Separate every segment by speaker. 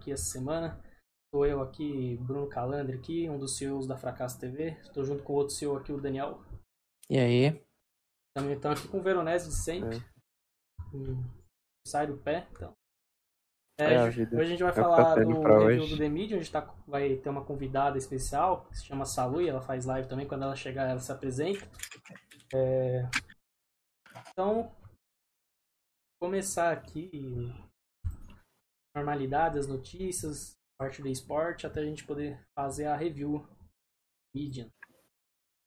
Speaker 1: aqui essa semana. Estou eu aqui, Bruno Calandre aqui, um dos CEOs da Fracasso TV. Estou junto com o outro CEO aqui, o Daniel.
Speaker 2: E aí?
Speaker 1: Também estamos aqui com o Veronese de sempre. Hum, sai do pé, então. É,
Speaker 3: É,
Speaker 1: hoje a gente vai
Speaker 3: é
Speaker 1: falar do review do The Media, onde tá, vai ter uma convidada especial, que se chama Salu, e ela faz live também, quando ela chegar ela se apresenta. É, Então, começar aqui, normalidade, as notícias, parte do esporte, até a gente poder fazer a review Median.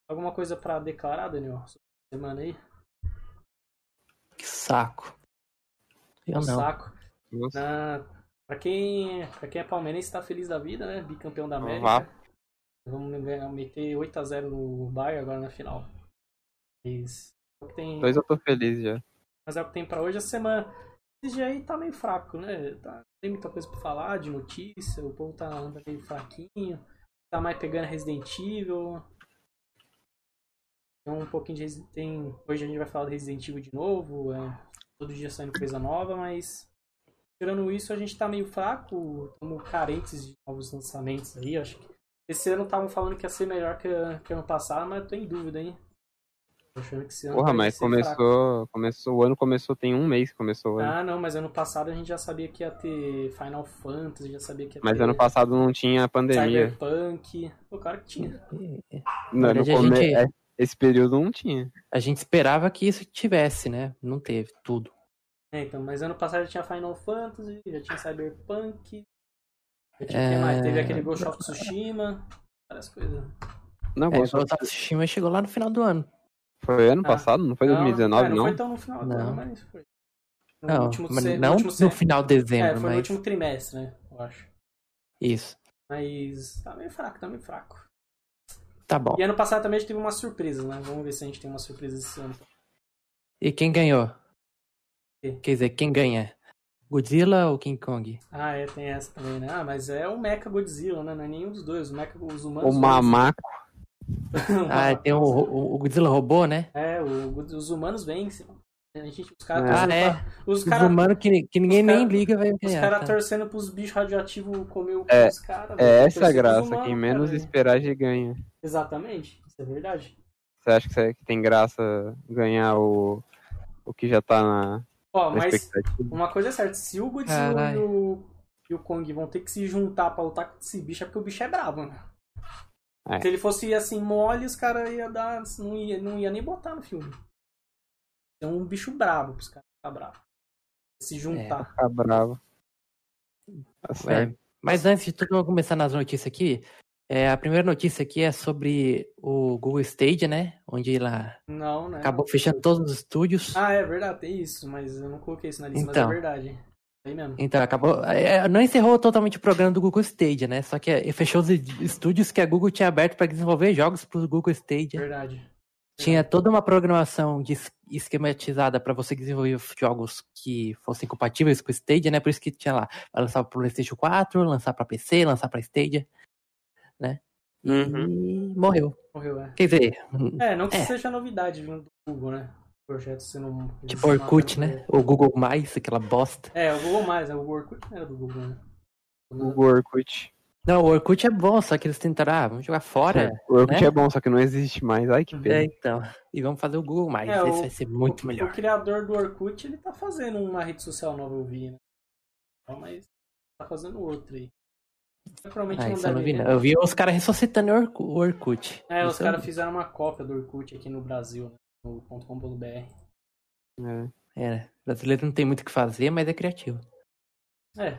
Speaker 1: Alguma coisa pra declarar, Daniel, sobre a semana aí?
Speaker 2: Que saco. Eu
Speaker 1: Um
Speaker 2: não.
Speaker 1: saco.
Speaker 3: Nossa.
Speaker 1: Na, pra, quem, pra quem é palmeirense, tá feliz da vida, né? Bicampeão da América. Vamos ganhar- meter 8x0 no Bayern agora na final. Mas é tem,
Speaker 3: Dois eu tô feliz já.
Speaker 1: mas é o que tem pra hoje. A semana. Esse dia aí tá meio fraco, né? Tá, tem muita coisa pra falar de notícia. O povo tá anda meio fraquinho. Tá mais pegando Resident Evil. Tem um pouquinho de tem Hoje a gente vai falar do Resident Evil de novo. é, todo dia saindo coisa nova, mas. Tirando isso, a gente tá meio fraco. Estamos carentes de novos lançamentos aí. Acho que esse ano estavam falando que ia ser melhor que, que ano passado, mas eu tô em dúvida, hein? Achando que esse ano
Speaker 3: Porra, mas
Speaker 1: ser fraco.
Speaker 3: começou, começou. O ano começou, tem um mês que começou o ano.
Speaker 1: Ah, não, mas ano passado a gente já sabia que ia ter Final Fantasy, já sabia que ia
Speaker 3: Mas
Speaker 1: ter
Speaker 3: ano passado não tinha pandemia.
Speaker 1: Cyberpunk. O cara que tinha.
Speaker 3: Não, no come-
Speaker 2: gente-
Speaker 3: é, Esse período não tinha.
Speaker 2: A gente esperava que isso tivesse, né? Não teve tudo.
Speaker 1: É, então, mas ano passado já tinha Final Fantasy, já tinha Cyberpunk. Já tinha
Speaker 2: É.
Speaker 1: o que mais? Teve aquele Ghost of Tsushima. Várias coisas.
Speaker 3: Não,
Speaker 2: É,
Speaker 3: Ghost
Speaker 2: o
Speaker 3: of-
Speaker 2: Ghost of Tsushima chegou lá no final do ano.
Speaker 3: Foi ano
Speaker 1: Ah.
Speaker 3: passado, não foi
Speaker 1: Não,
Speaker 3: 2019,
Speaker 1: é, não.
Speaker 3: não?
Speaker 1: foi tão no final do
Speaker 2: Não.
Speaker 1: ano, mas foi. No
Speaker 2: Não,
Speaker 1: último
Speaker 2: mas
Speaker 1: se-
Speaker 2: não
Speaker 1: último
Speaker 2: no
Speaker 1: se-
Speaker 2: final de
Speaker 1: É,
Speaker 2: dezembro,
Speaker 1: foi no
Speaker 2: mas
Speaker 1: último trimestre, né? Eu acho.
Speaker 2: isso.
Speaker 1: Mas tá meio fraco, tá meio fraco.
Speaker 2: Tá bom.
Speaker 1: E ano passado também a gente teve uma surpresa, né? Vamos ver se a gente tem uma surpresa esse ano.
Speaker 2: E quem ganhou?
Speaker 1: Quê?
Speaker 2: Quer dizer, quem ganha? Godzilla ou King Kong?
Speaker 1: Ah, é, tem essa também, né? Ah, mas é o Mecha Godzilla, né? Não é nenhum dos dois. O Mecha, os humanos.
Speaker 3: O mamaco.
Speaker 2: Ah, tem o, o, o Godzilla robô, né?
Speaker 1: É, o- os humanos vencem. A gente, os caras
Speaker 3: É.
Speaker 2: Ah,
Speaker 1: torcendo
Speaker 2: é.
Speaker 1: pra- Os
Speaker 2: Os
Speaker 1: caras
Speaker 2: humanos que, que ninguém
Speaker 1: os
Speaker 2: nem
Speaker 1: cara-
Speaker 2: liga vai
Speaker 1: os
Speaker 2: ganhar.
Speaker 1: cara
Speaker 2: tá?
Speaker 1: torcendo pros bichos radioativos comer o cu
Speaker 3: É,
Speaker 1: dos caras.
Speaker 3: É essa graça.
Speaker 1: humanos,
Speaker 3: Quem menos
Speaker 1: cara.
Speaker 3: esperar já ganha.
Speaker 1: Exatamente, isso é verdade.
Speaker 3: Você acha que, você- que tem graça ganhar o, o que já tá na,
Speaker 1: Ó,
Speaker 3: na
Speaker 1: mas uma coisa é certa, se o Godzilla e o, e o Kong vão ter que se juntar pra lutar com esse bicho, é porque o bicho é brabo, mano.
Speaker 3: É.
Speaker 1: Se ele fosse assim, mole, os caras iam dar. Não ia, não ia nem botar no filme. É um bicho brabo pros caras ficar bravo. Se juntar.
Speaker 3: Ficar bravo. Tá
Speaker 2: É,
Speaker 3: certo.
Speaker 2: mas antes de tudo, vamos começar nas notícias aqui. É, a primeira notícia aqui é sobre o Google Stadia, né? Onde lá
Speaker 1: Não, né?
Speaker 2: acabou fechando todos os estúdios.
Speaker 1: Ah, é verdade, tem isso, mas eu não coloquei isso na lista,
Speaker 2: Então.
Speaker 1: mas é verdade.
Speaker 2: Então, acabou. é, não encerrou totalmente o programa do Google Stadia, né? Só que é, fechou os estúdios que a Google tinha aberto para desenvolver jogos para o Google Stadia.
Speaker 1: Verdade.
Speaker 2: Tinha toda uma programação esquematizada para você desenvolver jogos que fossem compatíveis com o Stadia, né? Por isso que tinha lá, vai lançar para o PlayStation 4, lançar para PC, lançar para Stadia, né? E
Speaker 3: Uhum.
Speaker 2: morreu.
Speaker 1: Morreu, é.
Speaker 2: Quer dizer,
Speaker 1: É, não que
Speaker 2: É.
Speaker 1: seja novidade vindo do Google, né? Projeto sendo. um-
Speaker 2: tipo Orkut, né? O Google Mais, aquela bosta.
Speaker 1: É, o Google Mais, né? O Orkut não era do Google, né?
Speaker 3: Google Orkut.
Speaker 2: Não, o Orkut é bom, só que eles tentaram, ah, vamos jogar fora.
Speaker 3: O Orkut
Speaker 2: né?
Speaker 3: é bom, só que não existe mais. Ai, que
Speaker 2: É,
Speaker 3: pena.
Speaker 2: então. E vamos fazer o Google Mais.
Speaker 1: É,
Speaker 2: Esse
Speaker 1: o-
Speaker 2: vai ser muito
Speaker 1: o,
Speaker 2: melhor.
Speaker 1: O criador do Orkut, ele tá fazendo uma rede social nova, eu vi, né? Mas tá fazendo outra aí. Provavelmente
Speaker 2: Ah,
Speaker 1: não
Speaker 2: eu não vi, não. Eu vi os caras ressuscitando o Orku- o Orkut.
Speaker 1: É, os
Speaker 2: Isso eu
Speaker 1: caras fizeram uma cópia do Orkut aqui no Brasil, né? .com.br.
Speaker 3: É.
Speaker 2: É, brasileiro não tem muito o que fazer, mas é criativo.
Speaker 1: É,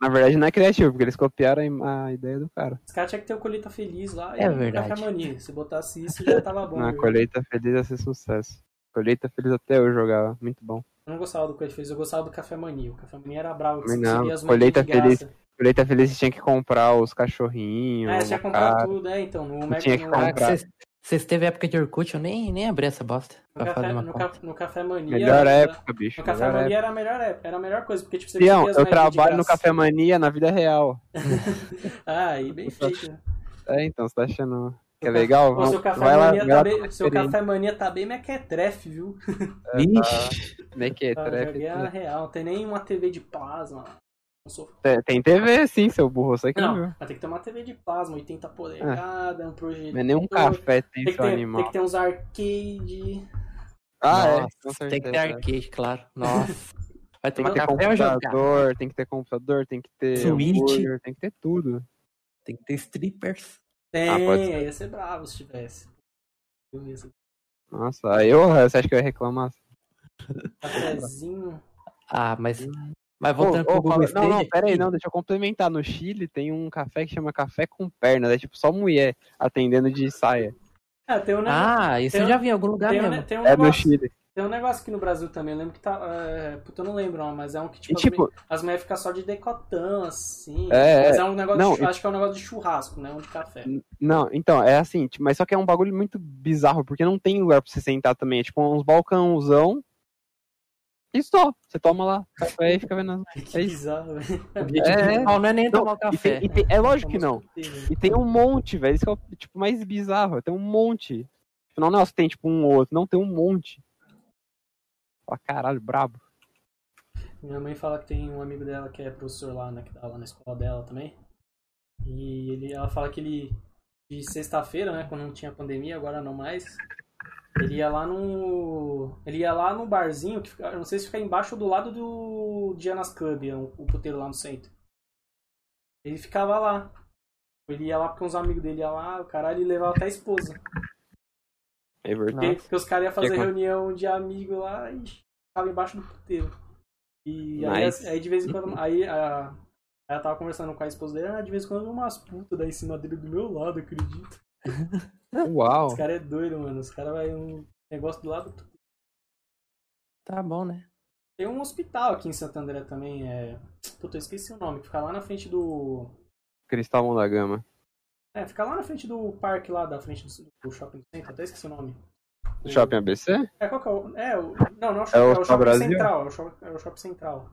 Speaker 3: Na verdade, não é criativo, porque eles copiaram a a ideia do cara.
Speaker 1: os caras tinham que ter o Colheita Feliz lá.
Speaker 2: É
Speaker 1: e o
Speaker 2: verdade.
Speaker 1: Café Mania. Se botasse isso, já tava bom.
Speaker 3: Na
Speaker 1: viu?
Speaker 3: colheita feliz ia ser sucesso. Colheita feliz até eu jogava. Muito bom.
Speaker 1: Eu não gostava do Colheita Feliz, eu gostava do Café Mania. O Café Mania era bravo, que você
Speaker 3: não.
Speaker 1: as
Speaker 3: Colheita
Speaker 1: de graça.
Speaker 3: Colheita feliz você tinha que comprar os cachorrinhos.
Speaker 1: É, você tinha que comprar tudo, né? Então, no, Mega-
Speaker 3: tinha que comprar.
Speaker 2: Ah, que vocês- teve época de Orkut, eu nem, nem abri essa bosta
Speaker 1: no café,
Speaker 2: uma
Speaker 1: no,
Speaker 2: conta.
Speaker 1: ca- no Café Mania.
Speaker 3: Melhor
Speaker 1: era-
Speaker 3: época, bicho.
Speaker 1: No Café Mania
Speaker 3: época.
Speaker 1: era a melhor época, era a melhor coisa, porque tipo, você as
Speaker 3: eu trabalho no. Café Mania na vida real.
Speaker 1: Ah, aí bem feito. né?
Speaker 3: É, então, você tá achando que é legal?
Speaker 1: Ô, seu
Speaker 3: Vamos-
Speaker 1: Café
Speaker 3: vai lá,
Speaker 1: Mania tá
Speaker 3: lá
Speaker 1: bem,
Speaker 3: pra
Speaker 1: seu. Café Mania tá bem mequetrefe, viu?
Speaker 3: É é?
Speaker 1: Tá,
Speaker 3: Trefe,
Speaker 1: joguei a real, não tem nem uma TV de plasma.
Speaker 3: Tem- Tem TV, sim, seu burro. Você que não
Speaker 1: Não,
Speaker 3: viu.
Speaker 1: mas tem que ter uma TV de plasma, 80 polegadas, um projetor.
Speaker 3: Não é nem um café tem
Speaker 1: Tem que,
Speaker 3: seu
Speaker 1: ter,
Speaker 3: animal.
Speaker 1: tem que ter uns arcade.
Speaker 3: Ah, é.
Speaker 2: Nossa,
Speaker 3: certeza.
Speaker 2: tem que ter arcade, claro. Nossa. Vai
Speaker 3: Tem
Speaker 2: tomar
Speaker 3: que ter computador, tem que ter computador, tem que ter
Speaker 2: Switch.
Speaker 3: hambúrguer, tem que ter tudo.
Speaker 2: Tem que ter strippers.
Speaker 1: Tem,
Speaker 3: Ah,
Speaker 1: ia ser bravo se tivesse.
Speaker 3: Nossa, aí eu, você acha que eu ia reclamar?
Speaker 1: Cafezinho.
Speaker 2: Ah, mas. Mas
Speaker 3: Ô,
Speaker 2: voltando
Speaker 3: ô,
Speaker 2: pro Google
Speaker 3: não, não, pera aí, não, deixa eu complementar. No Chile tem um café que chama café com perna, é tipo só mulher atendendo de saia.
Speaker 1: É, tem um negócio.
Speaker 2: Ah, isso
Speaker 1: Tem
Speaker 2: eu
Speaker 1: um-
Speaker 2: já vi em algum lugar
Speaker 1: tem, um,
Speaker 2: mesmo.
Speaker 1: tem, um
Speaker 3: É
Speaker 1: negócio,
Speaker 3: Chile.
Speaker 1: tem um negócio aqui no Brasil também, eu lembro que tá. É, puta, eu não lembro, não, mas é um que tipo,
Speaker 3: E tipo,
Speaker 1: as mulheres ficam só de decotão, assim.
Speaker 3: É,
Speaker 1: mas
Speaker 3: é.
Speaker 1: é um negócio
Speaker 3: Não,
Speaker 1: de,
Speaker 3: e-
Speaker 1: acho que é um negócio de churrasco, né? Um de café.
Speaker 3: não, então, é assim, tipo, mas só que é um bagulho muito bizarro, porque não tem lugar pra você sentar também. É tipo uns balcãozão. E só. Você toma lá café e fica vendo. É isso.
Speaker 1: bizarro, velho.
Speaker 2: O objetivo
Speaker 3: É,
Speaker 2: principal não é nem
Speaker 3: Não,
Speaker 2: tomar o
Speaker 3: e
Speaker 2: café.
Speaker 3: tem- e tem- é lógico que não. E tem um monte, velho. Isso que é o tipo, mais bizarro. Tem um monte. Tipo, Não, não, você tem tipo um ou outro. Não, tem um monte. Fala, caralho, brabo.
Speaker 1: Minha mãe fala que tem um amigo dela que é professor lá, né? Que dá lá na escola dela também. E ele, ela fala que ele, de sexta-feira, né? Quando não tinha pandemia, agora não mais. Ele ia lá no. Ele ia lá no barzinho, que fica, eu não sei se fica embaixo ou do lado do Diana's Club, é um- o puteiro lá no centro. Ele ficava lá. Ele ia lá porque uns amigos dele iam lá, o caralho, ele levava até a esposa.
Speaker 3: É verdade.
Speaker 1: Porque, porque os caras iam fazer
Speaker 3: Que-
Speaker 1: reunião de amigo lá e ficava embaixo do puteiro. E aí,
Speaker 3: Nice.
Speaker 1: aí de vez em quando. Aí a, ela tava conversando com a esposa dele, ah, de vez em quando umas putas daí em cima dele do meu lado, acredito.
Speaker 3: Uau.
Speaker 1: Os caras é doido, mano. Os caras vai um negócio do lado.
Speaker 2: Tá bom, né?
Speaker 1: Tem um hospital aqui em Santo André também, é. Puta, eu esqueci o nome, que fica lá na frente do.
Speaker 3: Cristal da Gama.
Speaker 1: É, fica lá na frente do parque lá, da frente do, do shopping center, até esqueci o nome.
Speaker 3: Do Shopping ABC?
Speaker 1: É, qual que é o. É, o. Não, não é o shopping,
Speaker 3: o
Speaker 1: é o
Speaker 3: Shopping
Speaker 1: shopping
Speaker 3: Brasil?
Speaker 1: central. É o shopping, é o shopping central.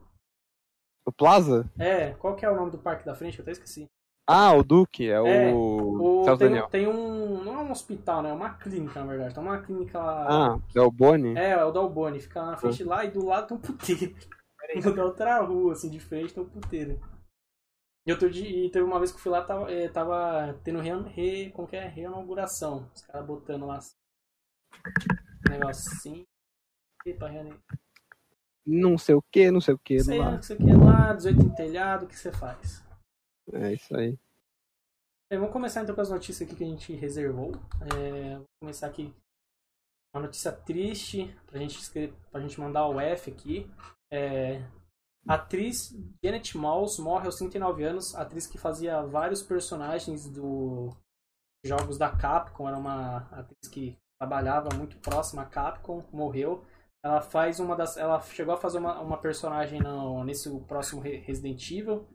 Speaker 3: O Plaza?
Speaker 1: É, qual que é o nome do parque da frente? Eu até esqueci.
Speaker 3: Ah, o Duque. É,
Speaker 1: É,
Speaker 3: o.
Speaker 1: O,
Speaker 3: Celso
Speaker 1: tem,
Speaker 3: Daniel.
Speaker 1: um- tem um. Não é um hospital, né? É uma clínica, na verdade. Tem uma clínica lá.
Speaker 3: Ah, Del Boni?
Speaker 1: É, é o Dalboni. Fica lá na frente lá e do lado tem um puteiro. Da outra rua, assim, de frente tem um puteiro. E, outro dia, e teve uma vez que eu fui lá, tava, é, tava tendo re, re, como que é? reinauguração. Os caras botando lá assim, um negócio assim. Epa, reane-
Speaker 3: Não sei o que, não sei o que.
Speaker 1: Sei lá
Speaker 3: lá.
Speaker 1: o que você quer lá, 18 em telhado, o que você faz?
Speaker 3: É isso aí.
Speaker 1: Bem, vamos começar então com as notícias aqui que a gente reservou. É, vou começar aqui uma notícia triste pra gente, pra gente mandar o F aqui. É, atriz Janet Mouse morre aos 39 anos. Atriz que fazia vários personagens do jogos da Capcom. Era uma atriz que trabalhava muito próxima à Capcom. Morreu. Ela faz uma das. Ela chegou a fazer uma, uma personagem no, nesse próximo Re- Resident Evil.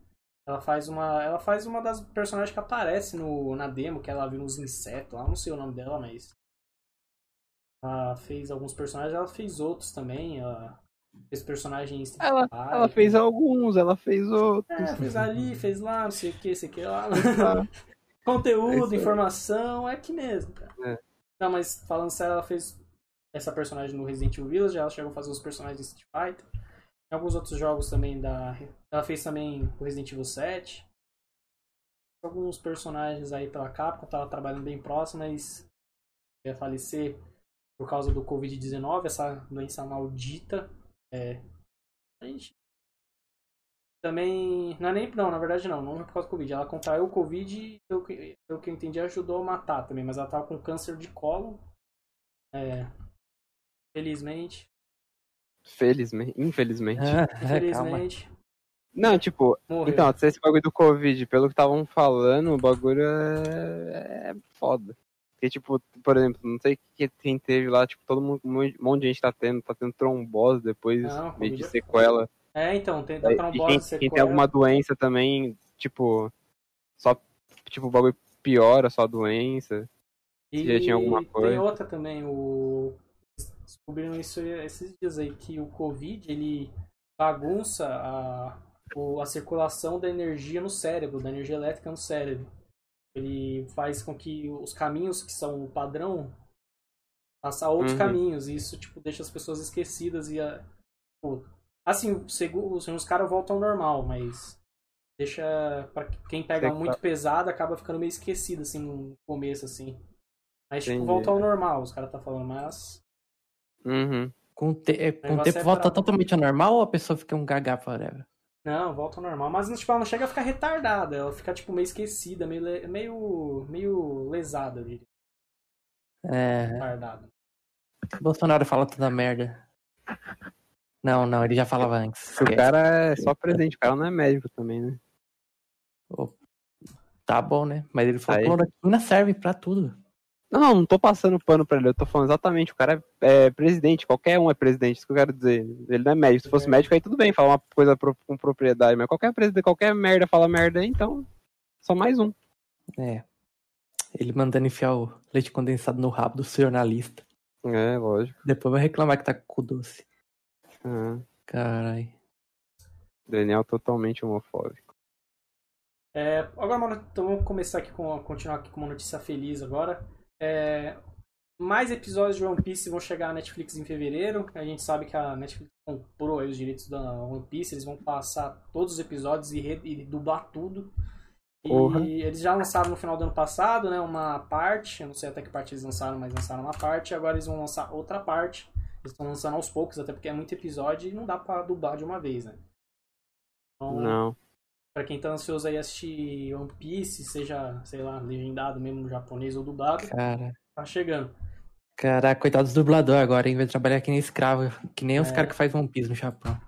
Speaker 1: Ela faz uma. Ela faz uma das personagens que aparece no, na demo, que ela viu uns insetos lá, não sei o nome dela, mas. Ela fez alguns personagens, ela fez outros também. Ela fez personagens.
Speaker 3: Ela, ela fez alguns, ela fez outros.
Speaker 1: É, fez ali, fez lá, não sei o que, sei o que lá.
Speaker 3: É
Speaker 1: Conteúdo,
Speaker 3: aí.
Speaker 1: informação, é aqui mesmo, cara.
Speaker 3: É.
Speaker 1: Não, mas falando sério, ela fez essa personagem no Resident Evil Village, ela chegou a fazer os personagens de Street Fighter. Alguns outros jogos também da. Ela fez também o Resident Evil 7. Alguns personagens aí pela Capcom, tava trabalhando bem próximo, mas ia falecer por causa do Covid-19, essa doença maldita. É, a gente também. Não é nem. Não, na verdade não, não é por causa do Covid. Ela contraiu o Covid e, pelo que, pelo que eu entendi, ajudou a matar também, mas ela tava com câncer de colo. É. Felizmente.
Speaker 3: Felizmente, infelizmente.
Speaker 2: Calma.
Speaker 1: Infelizmente.
Speaker 3: Não, tipo,
Speaker 1: Morreu.
Speaker 3: então, esse bagulho do Covid, pelo que estavam falando, o bagulho é... é foda. Porque, tipo, por exemplo, não sei que- quem teve lá, tipo, todo mundo, um monte de gente tá tendo, tá tendo trombose depois,
Speaker 1: Não,
Speaker 3: meio de
Speaker 1: é
Speaker 3: sequela.
Speaker 1: É, então, tem da
Speaker 3: E
Speaker 1: trombose,
Speaker 3: quem,
Speaker 1: sequela.
Speaker 3: quem tem alguma doença também, tipo, só, tipo, o bagulho piora só a doença.
Speaker 1: E
Speaker 3: já tinha alguma
Speaker 1: tem
Speaker 3: coisa.
Speaker 1: outra também, o... Descobriram isso esses dias aí, que o Covid, ele bagunça a, a circulação da energia no cérebro, da energia elétrica no cérebro. Ele faz com que os caminhos que são o padrão passar a outros
Speaker 3: Uhum.
Speaker 1: caminhos. E isso, tipo, deixa as pessoas esquecidas e... a- tipo, assim, seguro, os caras voltam ao normal, mas deixa. Pra quem pega muito
Speaker 3: tá-
Speaker 1: pesado, acaba ficando meio esquecido, assim, no começo, assim. Aí, tipo, volta ao normal, os caras tá falando, mas.
Speaker 3: Uhum.
Speaker 2: Com, o te- é, com o tempo
Speaker 1: é
Speaker 2: volta totalmente ao normal ou a pessoa fica um gaga forever?
Speaker 1: Não, volta ao normal. Mas tipo, ela não chega a ficar retardada, ela fica, tipo, meio esquecida, meio, le- meio, meio lesada, eu diria.
Speaker 2: É,
Speaker 1: Retardada.
Speaker 2: Bolsonaro fala toda merda. Não, não, ele já falava antes.
Speaker 3: O cara é só presidente, o cara não é médico também, né?
Speaker 2: Tá bom, né? Mas ele falou
Speaker 3: Aí.
Speaker 2: que cloroquina serve pra tudo.
Speaker 3: Não, não, não tô passando pano pra ele, eu tô falando exatamente, o cara é, é presidente, qualquer um é presidente, isso que eu quero dizer. Ele não é médico, se fosse
Speaker 1: É.
Speaker 3: médico aí tudo bem, falar uma coisa pro- com propriedade, mas qualquer presidente, qualquer merda fala merda aí, então só mais um.
Speaker 2: É. Ele mandando enfiar o leite condensado no rabo do jornalista.
Speaker 3: É, lógico.
Speaker 2: Depois vai reclamar que tá com o doce.
Speaker 3: Ah,
Speaker 2: Carai.
Speaker 3: Daniel totalmente homofóbico.
Speaker 1: É, agora, mano, então vamos começar aqui com. continuar aqui com uma notícia feliz agora. É, mais episódios de One Piece vão chegar na Netflix em fevereiro. A gente sabe que a Netflix comprou aí os direitos da One Piece, eles vão passar todos os episódios e, re- e dublar tudo. E
Speaker 3: Porra.
Speaker 1: eles já lançaram no final do ano passado, né? Uma parte, eu não sei até que parte eles lançaram, mas lançaram uma parte, agora eles vão lançar outra parte. Eles estão lançando aos poucos, até porque é muito episódio e não dá pra dublar de uma vez, né? Então,
Speaker 3: Não.
Speaker 1: Pra quem tá ansioso aí assistir One Piece, seja, sei lá, legendado mesmo no japonês ou dublado,
Speaker 2: Cara.
Speaker 1: tá chegando.
Speaker 2: Caraca, coitado dos dubladores agora, hein? Vai trabalhar que nem escravo. Que nem os
Speaker 1: É.
Speaker 2: caras que fazem One Piece no Japão.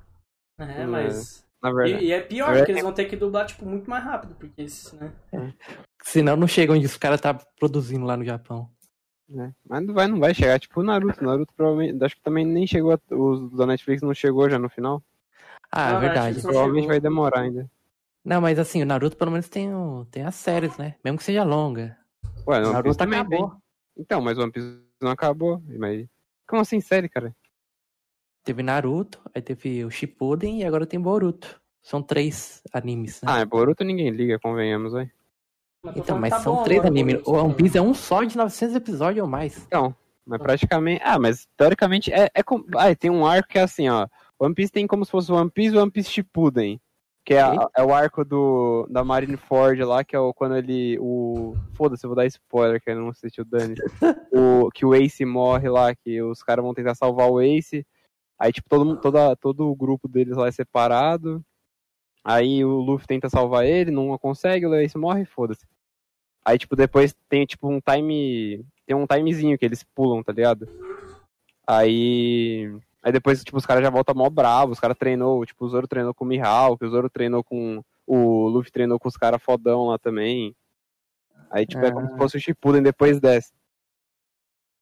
Speaker 1: É,
Speaker 3: É.
Speaker 1: mas.
Speaker 3: Na
Speaker 1: E,
Speaker 3: verdade.
Speaker 1: e é pior,
Speaker 3: verdade,
Speaker 1: porque eles vão ter que dublar, tipo, muito mais rápido, porque esses, né?
Speaker 2: Senão não chega onde os caras tá produzindo lá no Japão.
Speaker 3: né? Mas não vai, não vai chegar, tipo o Naruto. Naruto provavelmente. Acho que também nem chegou. a- Os da Netflix não chegou já no final.
Speaker 2: Ah,
Speaker 1: Não,
Speaker 2: é verdade.
Speaker 3: Provavelmente
Speaker 1: chegou.
Speaker 3: vai demorar ainda.
Speaker 2: Não, mas assim, o Naruto pelo menos tem, o, tem as séries, né? Mesmo que seja longa.
Speaker 3: Ué,
Speaker 2: O
Speaker 3: One Piece
Speaker 2: Naruto
Speaker 3: também tem.
Speaker 2: acabou.
Speaker 3: Então, mas o One Piece não acabou. Mas. Como assim, série, cara?
Speaker 2: Teve Naruto, aí teve o Shippuden e agora tem Boruto. São três animes, né?
Speaker 3: Ah, é Boruto ninguém liga, convenhamos.
Speaker 1: Mas tô
Speaker 2: então, mas
Speaker 1: tá
Speaker 2: são
Speaker 1: bom
Speaker 2: três animes. O One Piece é um só de 900 episódios ou mais.
Speaker 3: Então, mas praticamente. Ah, mas teoricamente é, é como. Ah, tem um arco que é assim, ó. One Piece tem como se fosse One Piece e One Piece Shippuden. Que é, a- é o arco do, da Marineford lá, que é o, quando ele. O. Foda-se, eu vou dar spoiler, que eu não assistiu o Dani. o, que o Ace morre lá, que os caras vão tentar salvar o Ace. Aí, tipo, todo, toda, todo o grupo deles lá é separado. Aí o Luffy tenta salvar ele, não consegue, o Ace morre, foda-se. Aí, tipo, depois tem, tipo, um time. Tem um timezinho que eles pulam, tá ligado? Aí. Aí depois, tipo, os caras já voltam mó bravos, os caras treinou, tipo, o Zoro treinou com o Mihawk, o Zoro treinou com. O Luffy treinou com os caras fodão lá também. Aí, tipo, é como
Speaker 2: Ah.
Speaker 3: se fosse o Shippuden depois dessa.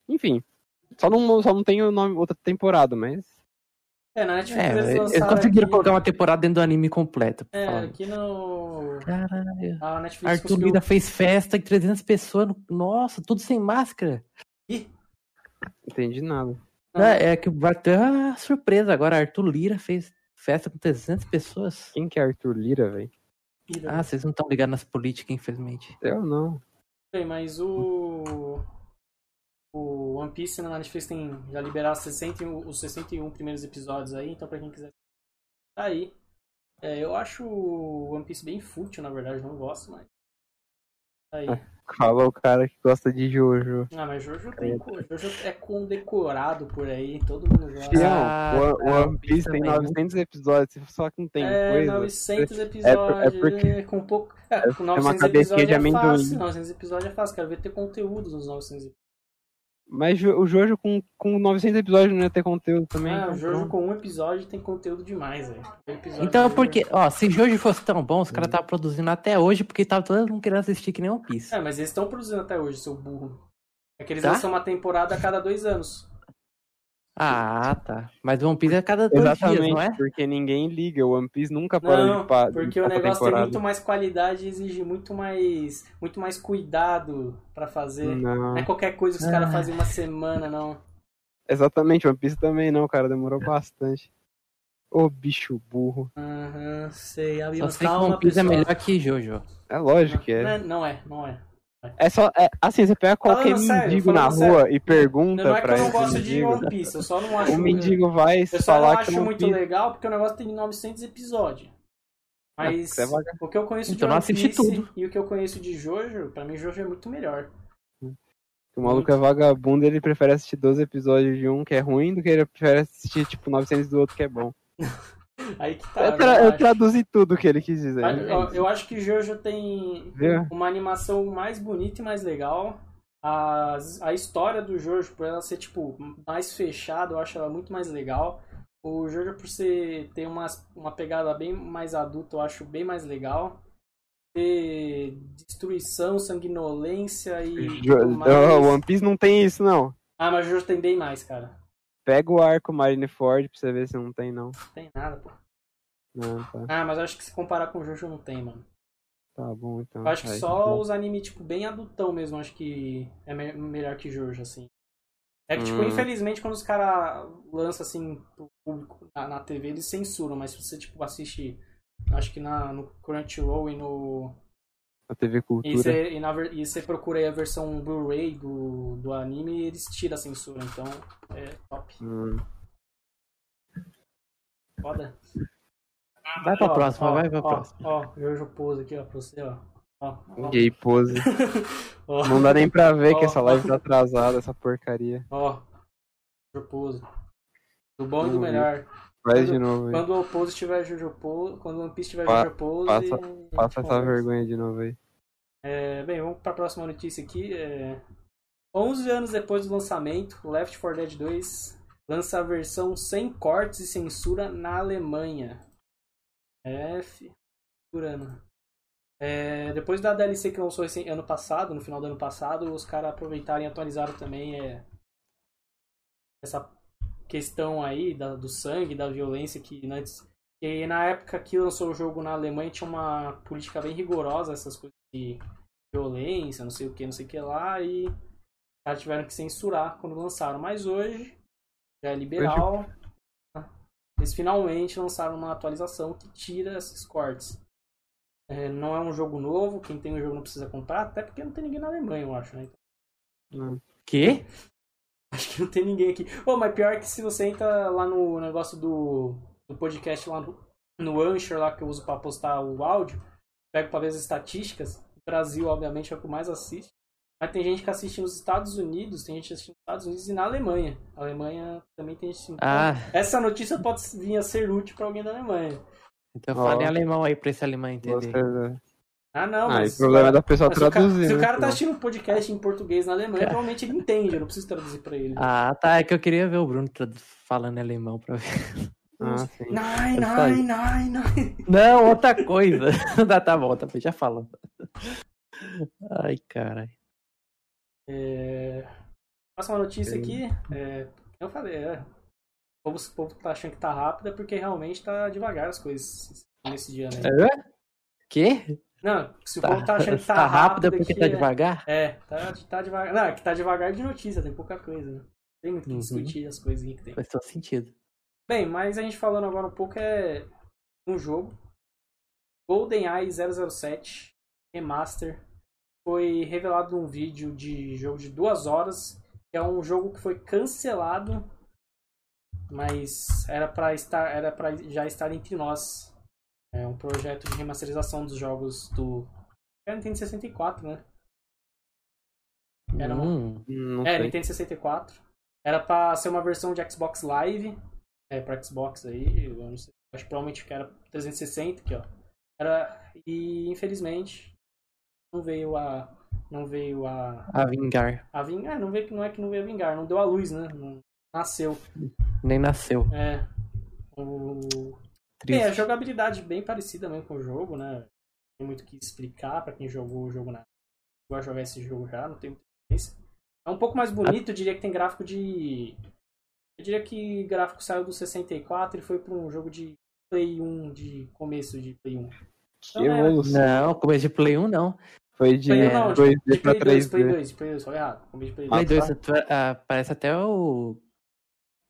Speaker 3: Enfim. Só não, só não tem o nome, outra temporada, mas.
Speaker 1: É, na Netflix
Speaker 2: É,
Speaker 1: eles
Speaker 2: eles conseguiram
Speaker 1: aqui,
Speaker 2: colocar uma temporada dentro do anime completo.
Speaker 1: É, aqui no...
Speaker 2: Caralho.
Speaker 1: A Netflix
Speaker 2: Arthur
Speaker 1: conseguiu...
Speaker 2: Lira fez festa em 300 pessoas. no- Nossa, tudo sem máscara.
Speaker 1: Ih,
Speaker 3: Entendi nada.
Speaker 2: É, é que bateu a surpresa agora. Arthur Lira fez festa com 300 pessoas.
Speaker 3: Quem que é Arthur Lira, velho?
Speaker 2: Ah, vocês não estão ligados nas políticas, infelizmente.
Speaker 3: Eu não.
Speaker 1: Bem, mas o. O One Piece na Netflix tem já liberado 61, os 61 primeiros episódios aí, então pra quem quiser. Tá aí. É, eu acho o One Piece bem fútil, na verdade, não gosto, mas. Tá aí.
Speaker 3: Fala o cara que gosta de Jojo.
Speaker 1: Ah, mas Jojo tem. Jojo é condecorado por aí, todo mundo gosta.
Speaker 3: Fião,
Speaker 2: Ah,
Speaker 3: o, o
Speaker 2: tá,
Speaker 3: One Piece tem
Speaker 2: também, né?
Speaker 3: 900 episódios, você só que não tem
Speaker 1: é,
Speaker 3: coisa.
Speaker 1: 900
Speaker 3: é
Speaker 1: episódios,
Speaker 3: porque-
Speaker 1: com pouco. É,
Speaker 3: é
Speaker 1: com
Speaker 3: uma
Speaker 1: 900
Speaker 3: cabecinha
Speaker 1: episódios
Speaker 3: de
Speaker 1: é fácil. 900 episódios é fácil, quero ver ter conteúdo nos 900 episódios.
Speaker 3: Mas o Jojo com, com 900 episódios não ia ter conteúdo também.
Speaker 1: Ah,
Speaker 3: então
Speaker 1: o Jojo com um episódio tem conteúdo demais, velho. Um
Speaker 2: Então, porque, ó, se Jojo fosse tão bom, os caras estavam produzindo até hoje, porque tava todo mundo querendo assistir que nem One Piece.
Speaker 1: É, mas eles estão produzindo até hoje, seu burro. É que eles
Speaker 2: Tá?
Speaker 1: lançam uma temporada a cada dois anos.
Speaker 2: Ah, tá. Mas One Piece é cada dois
Speaker 3: Exatamente,
Speaker 2: dias, não é?
Speaker 3: porque ninguém liga. O One Piece nunca parou
Speaker 1: Não,
Speaker 3: de pa- de
Speaker 1: porque o
Speaker 3: passar
Speaker 1: negócio tem
Speaker 3: temporada.
Speaker 1: muito mais qualidade e exige muito mais, muito mais cuidado pra fazer. Não,
Speaker 3: Não.
Speaker 1: é qualquer coisa que os caras
Speaker 2: Ah.
Speaker 1: fazem uma semana, não.
Speaker 3: Exatamente, One Piece também não, cara. Demorou bastante. Ô bicho burro.
Speaker 1: Aham, sei. Abi,
Speaker 2: Só sei que One Piece é
Speaker 1: pessoal.
Speaker 2: melhor que Jojo.
Speaker 3: É lógico que
Speaker 1: Não
Speaker 3: é.
Speaker 1: é, não é, não é.
Speaker 3: É só. É, assim, você pega qualquer
Speaker 1: Falando sério,
Speaker 3: mendigo na
Speaker 1: falando
Speaker 3: rua e pergunta
Speaker 1: Não é que
Speaker 3: pra
Speaker 1: eu não gosto de
Speaker 3: mendigo.
Speaker 1: One Piece, eu só não acho.
Speaker 3: O mendigo vai
Speaker 1: Eu só não acho muito
Speaker 3: Piece...
Speaker 1: legal porque o negócio tem 900 episódios. Mas
Speaker 3: você é
Speaker 1: o que eu conheço
Speaker 2: Então
Speaker 1: de
Speaker 2: não
Speaker 1: One
Speaker 2: assisti
Speaker 1: Piece
Speaker 2: tudo.
Speaker 1: e o que eu conheço de Jojo, pra mim Jojo é muito melhor.
Speaker 3: O maluco é vagabundo, ele prefere assistir 12 episódios de um que é ruim do que ele prefere assistir, tipo, 900 do outro que é bom.
Speaker 1: Aí que tá.
Speaker 3: Eu, tra- eu
Speaker 1: acho.
Speaker 3: traduzi tudo que ele quis dizer.
Speaker 1: Mas, ó, Eu acho que Jojo tem
Speaker 3: Viu?
Speaker 1: uma animação mais bonita e mais legal. A, a história do Jojo, por ela ser tipo mais fechada, eu acho ela muito mais legal. O Jojo, por ser, ter uma, uma pegada bem mais adulta, eu acho bem mais legal. Ter destruição, sanguinolência e.
Speaker 3: Jo-
Speaker 1: mais.
Speaker 3: One Piece não tem isso, não.
Speaker 1: Ah, mas o Jojo tem bem mais, cara.
Speaker 3: Pega o arco Marineford pra você ver se não tem, não.
Speaker 1: Não tem nada, pô.
Speaker 3: Não, tá.
Speaker 1: Ah, mas eu acho que se comparar com o Jojo não tem, mano.
Speaker 3: Tá bom, então.
Speaker 1: Eu acho que só
Speaker 3: bom.
Speaker 1: os animes, tipo, bem adultão mesmo, acho que é me- melhor que Jojo, assim. É que, tipo,
Speaker 3: Hum.
Speaker 1: infelizmente, quando os caras lançam, assim, pro público na, na TV, eles censuram, mas se você, tipo, assiste, acho que na, no Crunchyroll e no...
Speaker 3: A TV
Speaker 1: E
Speaker 3: Cultura.
Speaker 1: você, e, na e você procura aí a versão Blu-ray do, do anime, eles tiram a censura, então é top.
Speaker 3: Hum.
Speaker 1: Foda.
Speaker 2: Vai pra
Speaker 1: Ó,
Speaker 2: próxima,
Speaker 1: ó,
Speaker 2: vai pra
Speaker 1: ó,
Speaker 2: próxima.
Speaker 1: Ó, Jojo pose aqui, ó, pra você, ó. Ó, ó.
Speaker 3: Gay pose. Não dá nem pra ver que essa live tá atrasada, essa porcaria.
Speaker 1: Ó, propose. Do bom e do
Speaker 3: ver.
Speaker 1: melhor.
Speaker 3: Faz
Speaker 1: Quando-
Speaker 3: de novo.
Speaker 1: Quando o Opose tiver Jojo Pose, quando o One Piece tiver
Speaker 3: Pa-
Speaker 1: Jojo Pose,
Speaker 3: passa- Passa essa
Speaker 1: conversa.
Speaker 3: vergonha de novo aí.
Speaker 1: É, bem, vamos para a próxima notícia aqui. É... 11 anos depois do lançamento, Left 4 Dead 2 lança a versão sem cortes e censura na Alemanha. É, fi. É, depois da DLC que lançou esse ano passado, no final do ano passado, os caras aproveitaram e atualizaram também é, essa questão aí da- do sangue, da violência que antes. E na época que lançou o jogo na Alemanha tinha uma política bem rigorosa, essas coisas de violência, não sei o que, não sei o que lá, e os caras tiveram que censurar quando lançaram. Mas hoje já é liberal. Eles finalmente lançaram uma atualização que tira esses cortes. É, não é um jogo novo, quem tem o jogo não precisa comprar, até porque não tem ninguém na Alemanha, eu acho, né?
Speaker 3: Hum.
Speaker 2: Quê?
Speaker 1: Acho que não tem ninguém aqui. Pô, mas pior que se você entra lá no negócio do, do podcast lá no, no Anchor lá que eu uso pra postar o áudio, pego pra ver as estatísticas. O Brasil, obviamente, é o que mais assiste. Mas tem gente que assiste nos Estados Unidos, tem gente assistindo nos Estados Unidos e na Alemanha. A Alemanha também tem gente assistindo.
Speaker 2: Ah,
Speaker 1: Essa notícia pode vir a ser útil pra alguém da Alemanha.
Speaker 2: então fala em alemão aí pra esse alemão entender.
Speaker 3: Você...
Speaker 1: Ah, não,
Speaker 3: Ah,
Speaker 1: mas.
Speaker 3: e o problema é da pessoa
Speaker 1: se o cara-
Speaker 3: traduzir.
Speaker 1: Se o
Speaker 3: né,
Speaker 1: cara tá
Speaker 3: pô?
Speaker 1: assistindo um podcast em português na Alemanha, provavelmente ele entende, eu não preciso traduzir pra ele.
Speaker 2: Ah, tá. É que eu queria ver o Bruno falando em alemão pra ver.
Speaker 3: Ah, sim.
Speaker 2: Essa aí.
Speaker 1: nine, nine, nine.
Speaker 2: Não, outra coisa. tá, tá bom, tá, bom, já falou. Ai, caralho.
Speaker 1: É... Próxima notícia aqui. É... Eu falei, é. O povo, o povo tá achando que tá rápido é porque realmente tá devagar as coisas nesse dia, né?
Speaker 2: Hã? Quê?
Speaker 1: Não, se o
Speaker 2: Tá,
Speaker 1: povo tá achando que tá,
Speaker 2: tá rápido é
Speaker 1: rápido
Speaker 2: porque
Speaker 1: que
Speaker 2: tá
Speaker 1: é-
Speaker 2: devagar?
Speaker 1: É, tá, tá devagar. Não, é que tá devagar de notícia, tem pouca coisa, né? Tem muito o que
Speaker 2: Uhum.
Speaker 1: discutir as coisinhas que tem.
Speaker 2: Faz todo sentido.
Speaker 1: Bem, mas a gente falando agora um pouco é um jogo. GoldenEye 007 Remaster foi revelado num vídeo de jogo de duas horas. É um jogo que foi cancelado, mas era para estar, era para já estar entre nós. É um projeto de remasterização dos jogos do é Nintendo 64, né? Era um-
Speaker 2: Hum,
Speaker 3: Não
Speaker 1: é,
Speaker 3: sei.
Speaker 1: Nintendo 64. Era pra ser uma versão de Xbox Live. É, pra Xbox aí. Eu não sei. Acho que provavelmente que era 360 aqui, ó. Era. E infelizmente não veio a. Não veio a.
Speaker 2: a vingar.
Speaker 1: A vingar. É, não, veio, não é que não veio a vingar, não deu a luz, né? Não nasceu.
Speaker 2: Nem nasceu.
Speaker 1: É. O... Bem, a
Speaker 2: Triste.
Speaker 1: jogabilidade bem parecida mesmo com o jogo, né? Tem muito o que explicar pra quem jogou o jogo na. A jogar esse jogo já, não tem muita diferença. É um pouco mais bonito, eu diria que tem gráfico de. Eu diria que gráfico saiu do 64 e foi pra um jogo de Play 1, de começo de Play 1.
Speaker 3: Que evolução.
Speaker 2: Não, começo de Play 1 não.
Speaker 3: Foi de
Speaker 1: Play 1 não, de,
Speaker 3: 2D
Speaker 1: de Play 2,
Speaker 3: 3D.
Speaker 1: Play 2, Play 2, falei errado. Começo de Play 2.
Speaker 2: Play
Speaker 3: Ah,
Speaker 2: 2, tu- ah, parece até o.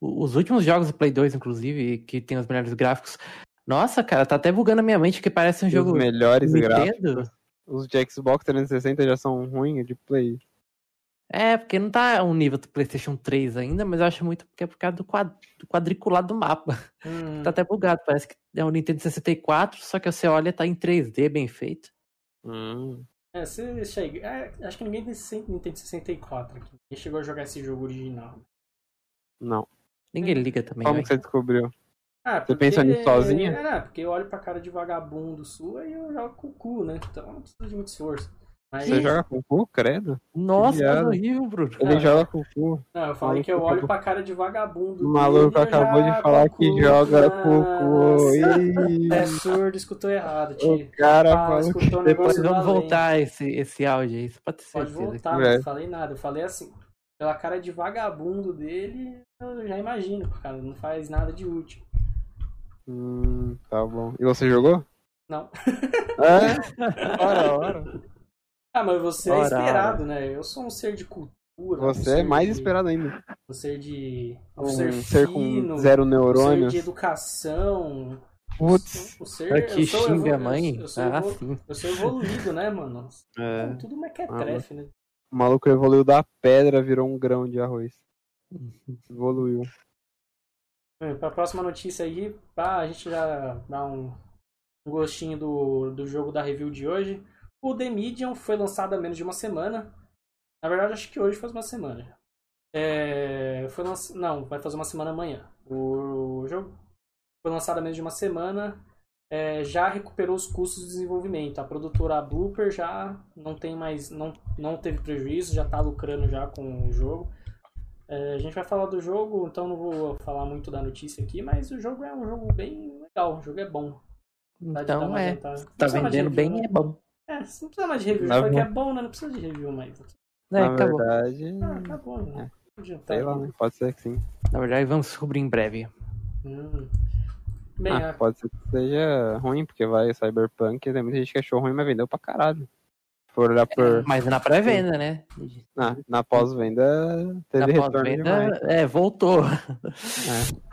Speaker 2: Os últimos jogos do Play 2, inclusive, que tem os melhores gráficos. Nossa, cara, tá até bugando a minha mente que parece um
Speaker 3: Os
Speaker 2: jogo
Speaker 3: melhores
Speaker 2: Nintendo.
Speaker 3: gráficos. Os de Xbox 360 já são ruins, de Play.
Speaker 2: É, porque não tá um nível do PlayStation 3 ainda, mas eu acho muito que é por causa do, quad... do quadriculado do mapa.
Speaker 1: Hum,
Speaker 2: Tá até bugado, parece que é um Nintendo 64, só que você olha tá em 3D, bem feito.
Speaker 3: Hum.
Speaker 1: é, você chega. é, acho que ninguém tem 60 Nintendo 64 aqui. Ninguém chegou a jogar esse jogo original.
Speaker 3: Não.
Speaker 2: Ninguém liga também.
Speaker 3: Como que você descobriu?
Speaker 1: Ah,
Speaker 3: Você pensa nisso sozinho?
Speaker 1: É, porque eu olho pra cara de vagabundo sua e eu jogo com o cu, né? Então não precisa de muito esforço. Mas,
Speaker 3: Você joga com o cu, credo?
Speaker 2: Nossa,
Speaker 3: Que
Speaker 2: tá horrível, Bruno.
Speaker 3: Ele
Speaker 1: Não.
Speaker 3: joga com o cu.
Speaker 1: Não, eu falei que eu olho pra cara de vagabundo.
Speaker 3: O maluco acabou de falar que joga com o cu.
Speaker 1: É surdo, escutou errado, tio.
Speaker 3: o cara
Speaker 1: Ah,
Speaker 3: falou
Speaker 1: escutou um
Speaker 2: Depois
Speaker 1: negócio
Speaker 2: vamos voltar esse, esse áudio aí, você pode ter
Speaker 1: Pode voltar,
Speaker 3: É.
Speaker 1: não falei nada. Eu falei assim, pela cara de vagabundo dele, eu já imagino, cara, não faz nada de útil.
Speaker 3: Hum, tá bom. E você jogou?
Speaker 1: Não.
Speaker 3: É? Ora, ora.
Speaker 1: Ah, mas você é
Speaker 2: Ora,
Speaker 1: esperado, né? Eu sou um ser de cultura. um
Speaker 3: Você é
Speaker 1: ser
Speaker 3: mais
Speaker 1: de-
Speaker 3: esperado ainda.
Speaker 1: Um ser de. Um,
Speaker 3: Um
Speaker 1: ser
Speaker 3: ser
Speaker 1: fino,
Speaker 3: com zero
Speaker 1: um ser
Speaker 3: neurônios.
Speaker 1: de educação.
Speaker 3: Putz.
Speaker 1: Um ser,
Speaker 2: Pra que xinga a mãe?
Speaker 1: Eu, eu, sou
Speaker 2: Ah,
Speaker 1: evolu-
Speaker 2: sim.
Speaker 1: eu sou evoluído, né, mano?
Speaker 3: É.
Speaker 1: Tudo mequetrefe, né?
Speaker 3: O maluco evoluiu da pedra, virou um grão de arroz. Evoluiu.
Speaker 1: Bem, Pra próxima notícia aí, pá, a gente já dá um, um gostinho do, do jogo da review de hoje. O The Medium foi lançado há menos de uma semana. Na verdade, acho que hoje faz uma semana. É, foi lanç... Não, vai fazer uma semana amanhã. O jogo foi lançado há menos de uma semana. É, já recuperou os custos de desenvolvimento. A produtora Blooper já não tem mais, não, não teve prejuízo, já está lucrando já com o jogo. É, a gente vai falar do jogo, então não vou falar muito da notícia aqui, mas o jogo é um jogo bem legal, o jogo é bom. Dá
Speaker 2: Então
Speaker 1: uma
Speaker 2: é. Tá vendendo bem,
Speaker 1: né?
Speaker 2: é bom.
Speaker 1: É, você não precisa mais de review. Falei que é bom, né? Não precisa de review mais.
Speaker 2: É,
Speaker 3: Na
Speaker 2: acabou.
Speaker 3: verdade,
Speaker 1: Ah, acabou, né? Adiantar.
Speaker 3: sei lá, né? Pode ser que sim.
Speaker 2: Na verdade, vamos descobrir em breve.
Speaker 1: Hum. Bem,
Speaker 3: Ah,
Speaker 1: a-
Speaker 3: pode ser que seja ruim, porque vai Cyberpunk, tem muita gente que achou ruim, mas vendeu pra caralho. Se for olhar por.
Speaker 2: Mas na pré-venda, né?
Speaker 3: Na, na pós-venda, teve
Speaker 2: Na
Speaker 3: retorno
Speaker 2: pós-venda,
Speaker 3: demais.
Speaker 2: é, voltou.
Speaker 3: É.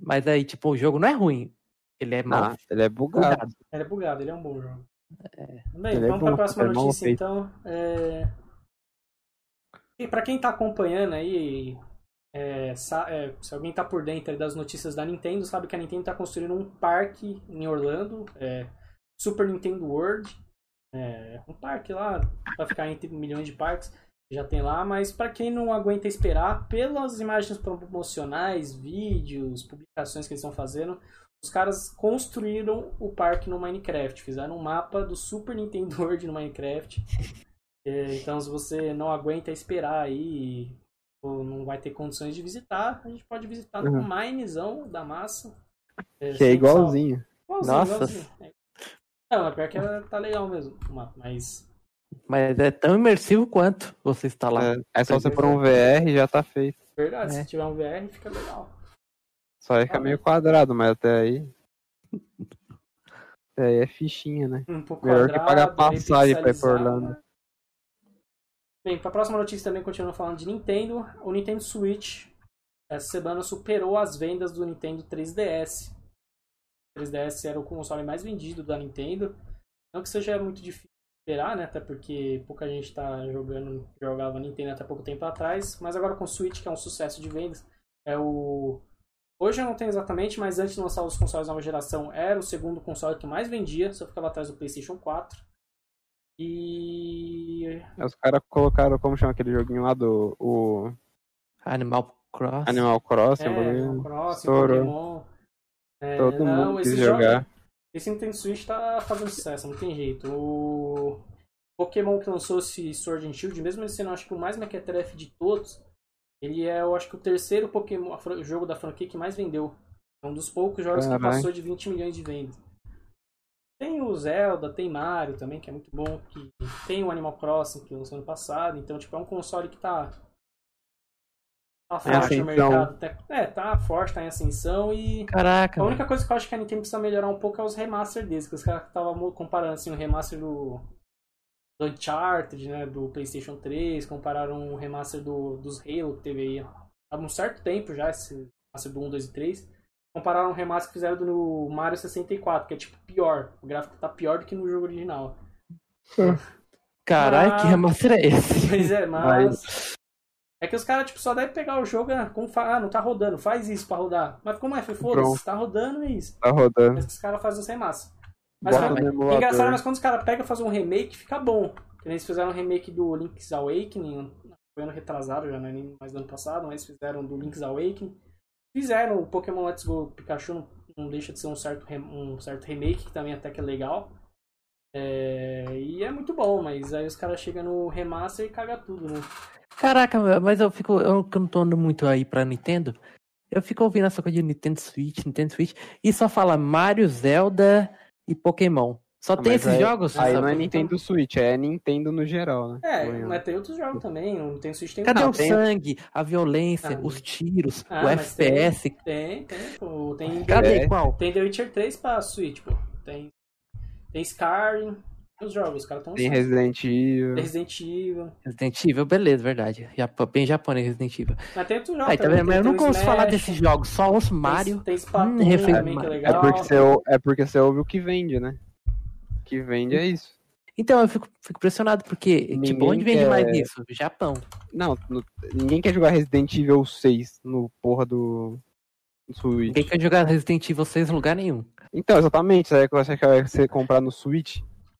Speaker 2: Mas aí, tipo, o jogo não é ruim. Ele é mal
Speaker 3: Não, ele é bugado.
Speaker 2: bugado.
Speaker 1: ele é bugado, ele é um bom jogo. Bem,
Speaker 3: Ele é
Speaker 1: vamos
Speaker 3: bom,
Speaker 1: para a próxima
Speaker 3: é
Speaker 1: notícia então. É... E para quem tá acompanhando aí, é, é, se alguém tá por dentro das notícias da Nintendo, sabe que a Nintendo tá construindo um parque em Orlando, é, Super Nintendo World. É, um parque lá, vai ficar entre milhões de parques, que já tem lá, mas para quem não aguenta esperar, pelas imagens promocionais, vídeos, publicações que eles estão fazendo, os caras construíram o parque no Minecraft, fizeram um mapa do Super Nintendo World no Minecraft. É, então, se você não aguenta esperar aí, não vai ter condições de visitar, a gente pode visitar no
Speaker 3: Uhum.
Speaker 1: Minezão da massa.
Speaker 3: Que é igualzinho.
Speaker 1: igualzinho,
Speaker 2: Nossa.
Speaker 1: igualzinho. É. Não, é pior que é- tá legal mesmo o mapa, mas
Speaker 2: Mas é tão imersivo quanto você está lá.
Speaker 3: É, é só você pôr um VR e já tá feito.
Speaker 1: verdade,
Speaker 2: É.
Speaker 1: se tiver um VR fica legal.
Speaker 3: Só fica meio quadrado, mas até aí. Até aí é fichinha, né?
Speaker 1: Um pouco
Speaker 3: Melhor que pagar
Speaker 1: quadrado,
Speaker 3: passagem pra ir pra. Orlando.
Speaker 1: Bem, para a próxima notícia também continuando falando de Nintendo, o Nintendo Switch essa semana superou as vendas do Nintendo 3DS. O 3DS era o console mais vendido da Nintendo. Não que seja muito difícil de esperar, né? Até porque pouca gente tá jogando, jogava Nintendo até pouco tempo atrás. Mas agora com o Switch, que é um sucesso de vendas, é o. Hoje eu não tenho exatamente, mas antes de lançar os consoles nova geração, era o segundo console que mais vendia, só ficava atrás do PlayStation 4. E.
Speaker 3: Os caras colocaram, como chama aquele joguinho lá do o
Speaker 2: Animal Cross.
Speaker 3: Animal Crossing,
Speaker 1: É, Animal Crossing,
Speaker 3: estourou.
Speaker 1: Pokémon. É,
Speaker 3: Todo
Speaker 1: não,
Speaker 3: mundo quis
Speaker 1: esse
Speaker 3: jogar.
Speaker 1: jogo- esse Nintendo Switch tá fazendo sucesso, não tem jeito. O Pokémon que lançou esse Sword and Shield, mesmo ele sendo acho que o mais mequetrefe de todos, ele é, eu acho que o terceiro Pokémon, jogo da franquia que mais vendeu. É um dos poucos jogos que passou de 20 milhões de vendas. Tem o Zelda, tem Mario também, que é muito bom. Que tem o Animal Crossing, que lançou ano passado. Então, tipo, é um console que tá. Tá forte no
Speaker 3: ascensão.
Speaker 1: mercado. Tá- É, tá forte, tá em ascensão e.
Speaker 2: Caraca,
Speaker 1: A única coisa que eu acho que a Nintendo precisa melhorar um pouco é os remaster deles, que os caras estavam comparando assim, o remaster do, do Uncharted, né, do PlayStation 3, compararam o remaster do, dos Halo que teve aí há um certo tempo já, esse remaster do 1, 2 e 3. Compararam o remaster que fizeram do Mario 64, que é tipo pior. O gráfico tá pior do que no jogo original.
Speaker 2: Caralho, que
Speaker 1: Ah.
Speaker 2: remaster é esse?
Speaker 1: Pois é, mas. É que os caras, tipo, só devem pegar o jogo, ah, como fa... ah, não tá rodando, faz isso pra rodar. Mas como é? Foda-se, tá rodando, é isso.
Speaker 3: Tá rodando.
Speaker 1: Mas que os caras fazem sem massa. Mas
Speaker 3: no emulador.
Speaker 1: engraçado, mas quando os caras pegam e fazem um remake, fica bom. Que nem Eles fizeram um remake do Link's Awakening, foi ano retrasado, já não é nem mais do ano passado, mas fizeram do Link's Awakening. Fizeram o Pokémon Let's Go Pikachu, não, deixa de ser um certo, um certo remake, que também até que é legal. É, e é muito bom, mas aí os caras chegam no remaster e caga tudo, né?
Speaker 2: Caraca, mas eu fico. Eu não tô andando muito aí pra Nintendo. Eu fico ouvindo essa coisa de Nintendo Switch, Nintendo Switch, e só fala Mario, Zelda e Pokémon. Só
Speaker 3: Ah,
Speaker 2: tem
Speaker 3: mas
Speaker 2: esses
Speaker 3: aí-
Speaker 2: jogos?
Speaker 3: Aí não é Nintendo Switch, é Nintendo no geral, né?
Speaker 1: É,
Speaker 3: Foi,
Speaker 1: mas tem outros jogos também, não tem Switch, tem
Speaker 2: Cadê
Speaker 3: Não,
Speaker 2: o
Speaker 3: tem-
Speaker 2: sangue, a violência,
Speaker 1: Ah,
Speaker 2: os tiros,
Speaker 1: Ah,
Speaker 2: o FPS?
Speaker 1: Tem, tem, pô. Tem,
Speaker 2: Cadê?
Speaker 3: É.
Speaker 2: Qual?
Speaker 1: tem The Witcher 3 pra Switch, pô. Tem, tem Skyrim, tem os jogos, os caras estão
Speaker 3: Tem Resident Evil.
Speaker 1: Resident Evil.
Speaker 2: Resident Evil, beleza, verdade. Bem japonês Resident Evil.
Speaker 1: Mas tem outros jogos
Speaker 2: Aí, tá
Speaker 1: também,
Speaker 2: vendo? Mas
Speaker 1: tem-
Speaker 2: eu
Speaker 1: tem
Speaker 2: nunca
Speaker 1: o
Speaker 2: ouço falar desses jogos, só ouço
Speaker 1: tem-
Speaker 2: Mario.
Speaker 1: Tem Splatoon
Speaker 2: Hum,
Speaker 1: também, que é
Speaker 3: É
Speaker 1: legal.
Speaker 3: porque, você, é porque você ouve o que vende, né? Que vende é isso.
Speaker 2: Então, eu fico, fico impressionado, porque, tipo,
Speaker 3: Ninguém
Speaker 2: onde vende
Speaker 3: quer-
Speaker 2: mais isso? Japão.
Speaker 3: Não, no- ninguém quer jogar Resident Evil 6 no porra do, do Switch.
Speaker 2: Ninguém quer jogar Resident Evil 6 em lugar nenhum.
Speaker 3: Então, exatamente, aí que você quer você comprar no Switch.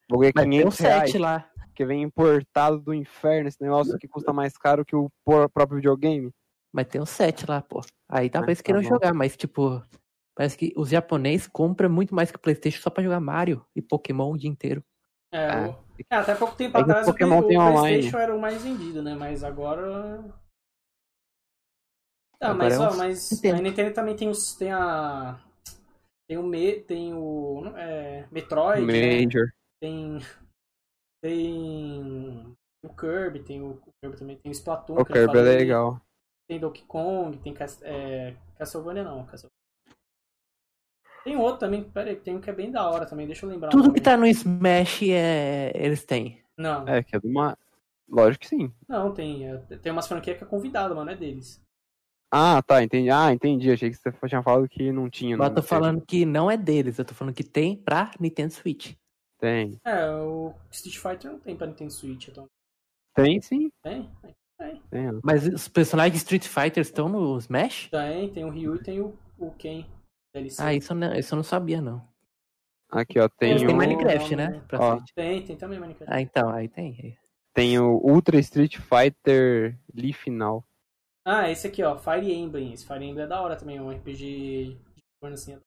Speaker 3: Vou ganhar
Speaker 2: Mas tem o
Speaker 3: 500 reais,
Speaker 2: 7 lá.
Speaker 3: que vem importado do inferno, esse negócio que custa mais caro que o próprio videogame.
Speaker 2: Mas tem o 7 lá, pô. Aí talvez
Speaker 3: Ah, tá
Speaker 2: queiram
Speaker 3: bom.
Speaker 2: jogar, mas tipo. Parece que os japoneses compram muito mais que o Playstation só pra jogar Mario e Pokémon o dia inteiro.
Speaker 1: É,
Speaker 3: Ah.
Speaker 1: o- é, até pouco tempo
Speaker 3: É o
Speaker 1: atrás o,
Speaker 3: Pokémon
Speaker 1: Play-
Speaker 3: tem
Speaker 1: o
Speaker 3: online.
Speaker 1: Playstation era o mais vendido, né? Mas agora... Ah,
Speaker 2: Agora
Speaker 1: mas,
Speaker 2: é
Speaker 1: ó,
Speaker 2: um
Speaker 1: mas
Speaker 2: Nintendo.
Speaker 1: a Nintendo também tem, os, tem a... Tem o, Me, tem o é, Metroid, né?
Speaker 3: Major.
Speaker 1: tem... Tem o Kirby, tem o, o Kirby também, tem o Splatoon,
Speaker 3: O Kirby é legal.
Speaker 1: Tem Donkey Kong, tem Cas- é, Castlevania não, Castlevania. Tem outro também, pera aí, tem um que é bem da hora também, deixa eu lembrar.
Speaker 2: Tudo que tá no Smash é. Eles têm.
Speaker 1: Não,
Speaker 3: É, que é de uma. Lógico que sim.
Speaker 1: não, tem. é, tem umas franquias que é convidado, mano, é deles.
Speaker 3: Ah, tá, entendi. Ah, entendi. Achei que você tinha falado que não tinha.
Speaker 2: Mas eu
Speaker 3: não
Speaker 2: tô falando que não é deles, eu tô falando que tem pra Nintendo Switch.
Speaker 3: Tem.
Speaker 1: É, o Street Fighter não tem pra Nintendo Switch, então.
Speaker 3: Tem sim.
Speaker 1: Tem?
Speaker 3: Tem. ó.
Speaker 2: Mas os personagens de Street Fighter estão no Smash?
Speaker 1: Tem, tem o Ryu e tem o, o Ken. DLC.
Speaker 2: Ah, isso eu não, isso eu não sabia, não.
Speaker 3: Aqui, ó. Tem
Speaker 2: Eles têm
Speaker 3: o,
Speaker 2: Minecraft, né? Pra
Speaker 3: Ó.
Speaker 1: Tem, tem também Minecraft.
Speaker 2: Ah, então, aí tem.
Speaker 3: tem o Ultra Street Fighter Lee Final.
Speaker 1: Ah, esse aqui, ó, Fire Emblem. Esse Fire Emblem é da hora também, é um RPG de assim.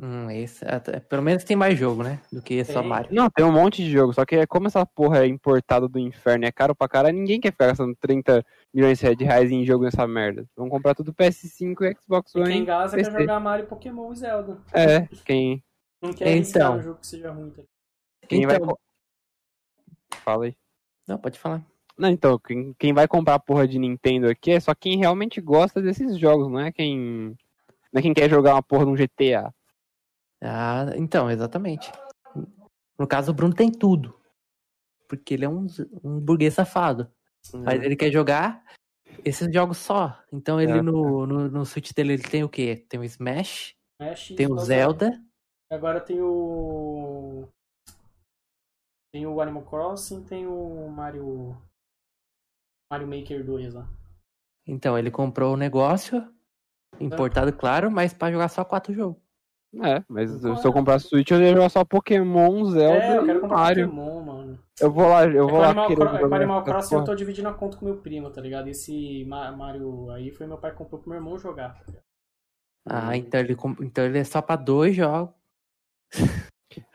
Speaker 2: Hum, esse, até- pelo menos tem mais jogo, né? Do que só
Speaker 1: Tem.
Speaker 2: Mario.
Speaker 3: Não, tem um monte de jogo. Só que é como essa porra é importada do inferno e é caro pra caralho, ninguém quer ficar gastando 30 milhões de reais em jogo nessa merda. Vão comprar tudo PS5 e Xbox
Speaker 1: E quem
Speaker 3: One.
Speaker 1: gasta quer
Speaker 3: PC.
Speaker 1: jogar Mario, Pokémon e Zelda.
Speaker 3: É, quem,
Speaker 1: Não quer
Speaker 2: Então.
Speaker 1: um jogo que seja ruim. Tá?
Speaker 3: quem vai.
Speaker 2: Então-
Speaker 3: co- Fala aí.
Speaker 2: Não, pode falar.
Speaker 3: Não, então, quem, quem vai comprar a porra de Nintendo aqui é só quem realmente gosta desses jogos, não é quem. Não é quem quer jogar uma porra de um GTA.
Speaker 2: Ah, então, exatamente. No caso, o Bruno tem tudo. Porque ele é um, um burguês safado. Mas ele quer jogar esses jogos só. Então ele
Speaker 3: É.
Speaker 2: no, no, no Switch dele ele tem o quê? Tem o Smash,
Speaker 1: Smash
Speaker 2: tem o
Speaker 1: Zelda. Agora tem o. Tem o Animal Crossing, tem o Mario. Mario Maker 2 lá.
Speaker 2: Então ele comprou o negócio, importado, claro, mas pra jogar só quatro jogos.
Speaker 3: É, mas se eu comprar Switch, eu ia jogar só Pokémon, Zelda
Speaker 1: É, eu quero comprar
Speaker 3: Mario.
Speaker 1: Pokémon, mano.
Speaker 3: Eu vou lá, eu
Speaker 1: É
Speaker 3: vou lá
Speaker 1: Animal,
Speaker 3: querer
Speaker 1: Cro- é
Speaker 3: jogar
Speaker 1: Animal Crossing eu tô dividindo a conta com meu primo, tá ligado? Esse Ma- Mario aí foi meu pai que comprou pro meu irmão jogar. Tá ligado?
Speaker 2: Ah, então ele, com- então ele é só pra dois jogos.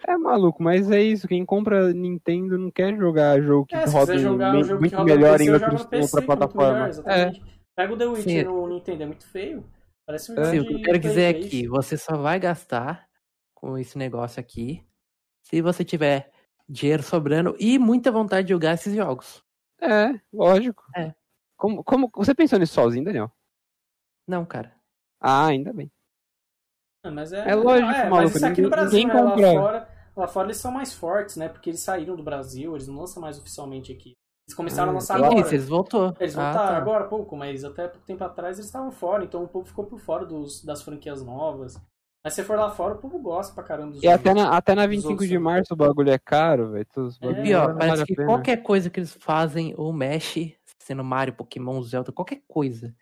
Speaker 3: É maluco, mas é isso. Quem compra Nintendo não quer jogar jogo que
Speaker 1: É, se
Speaker 3: roda
Speaker 1: quiser jogar
Speaker 3: me-
Speaker 1: um jogo
Speaker 3: muito
Speaker 1: que roda
Speaker 3: melhor
Speaker 1: PC,
Speaker 3: em
Speaker 1: eu jogo
Speaker 3: outros,
Speaker 1: no PC,
Speaker 3: outra
Speaker 1: é muito
Speaker 3: plataforma.
Speaker 1: melhor,
Speaker 3: é.
Speaker 1: Pega o The Witcher
Speaker 2: Sim.
Speaker 1: no Nintendo, é muito feio. Parece um
Speaker 2: Sim, o que eu quero dizer é
Speaker 1: 3.
Speaker 2: que você só vai gastar com esse negócio aqui se você tiver dinheiro sobrando e muita vontade de jogar esses jogos.
Speaker 3: é, lógico.
Speaker 2: É.
Speaker 3: Como, como, você pensou nisso sozinho, Daniel?
Speaker 2: Não, cara.
Speaker 3: Ah, ainda bem.
Speaker 1: Ah, mas é,
Speaker 3: É lógico,
Speaker 1: é,
Speaker 3: maluco,
Speaker 1: Mas isso aqui no Brasil, né? Lá fora, lá fora eles são mais fortes, né? Porque eles saíram do Brasil, eles não lançam mais oficialmente aqui. Eles começaram
Speaker 3: Ah,
Speaker 1: a lançar agora.
Speaker 2: Isso, eles voltou.
Speaker 1: Eles
Speaker 2: Ah,
Speaker 1: voltaram
Speaker 2: tá.
Speaker 1: agora há pouco, mas até pouco tempo atrás eles estavam fora, então o povo ficou por fora dos, das franquias novas. Mas se for lá fora, o povo gosta pra caramba dos
Speaker 3: E até na, até na
Speaker 1: Os
Speaker 3: 25
Speaker 1: outros
Speaker 3: de março o bagulho é caro, velho.
Speaker 1: É,
Speaker 2: Pior,
Speaker 3: não
Speaker 2: parece
Speaker 3: vale
Speaker 2: que qualquer coisa que eles fazem ou mexe, sendo Mario, Pokémon, Zelda, qualquer coisa.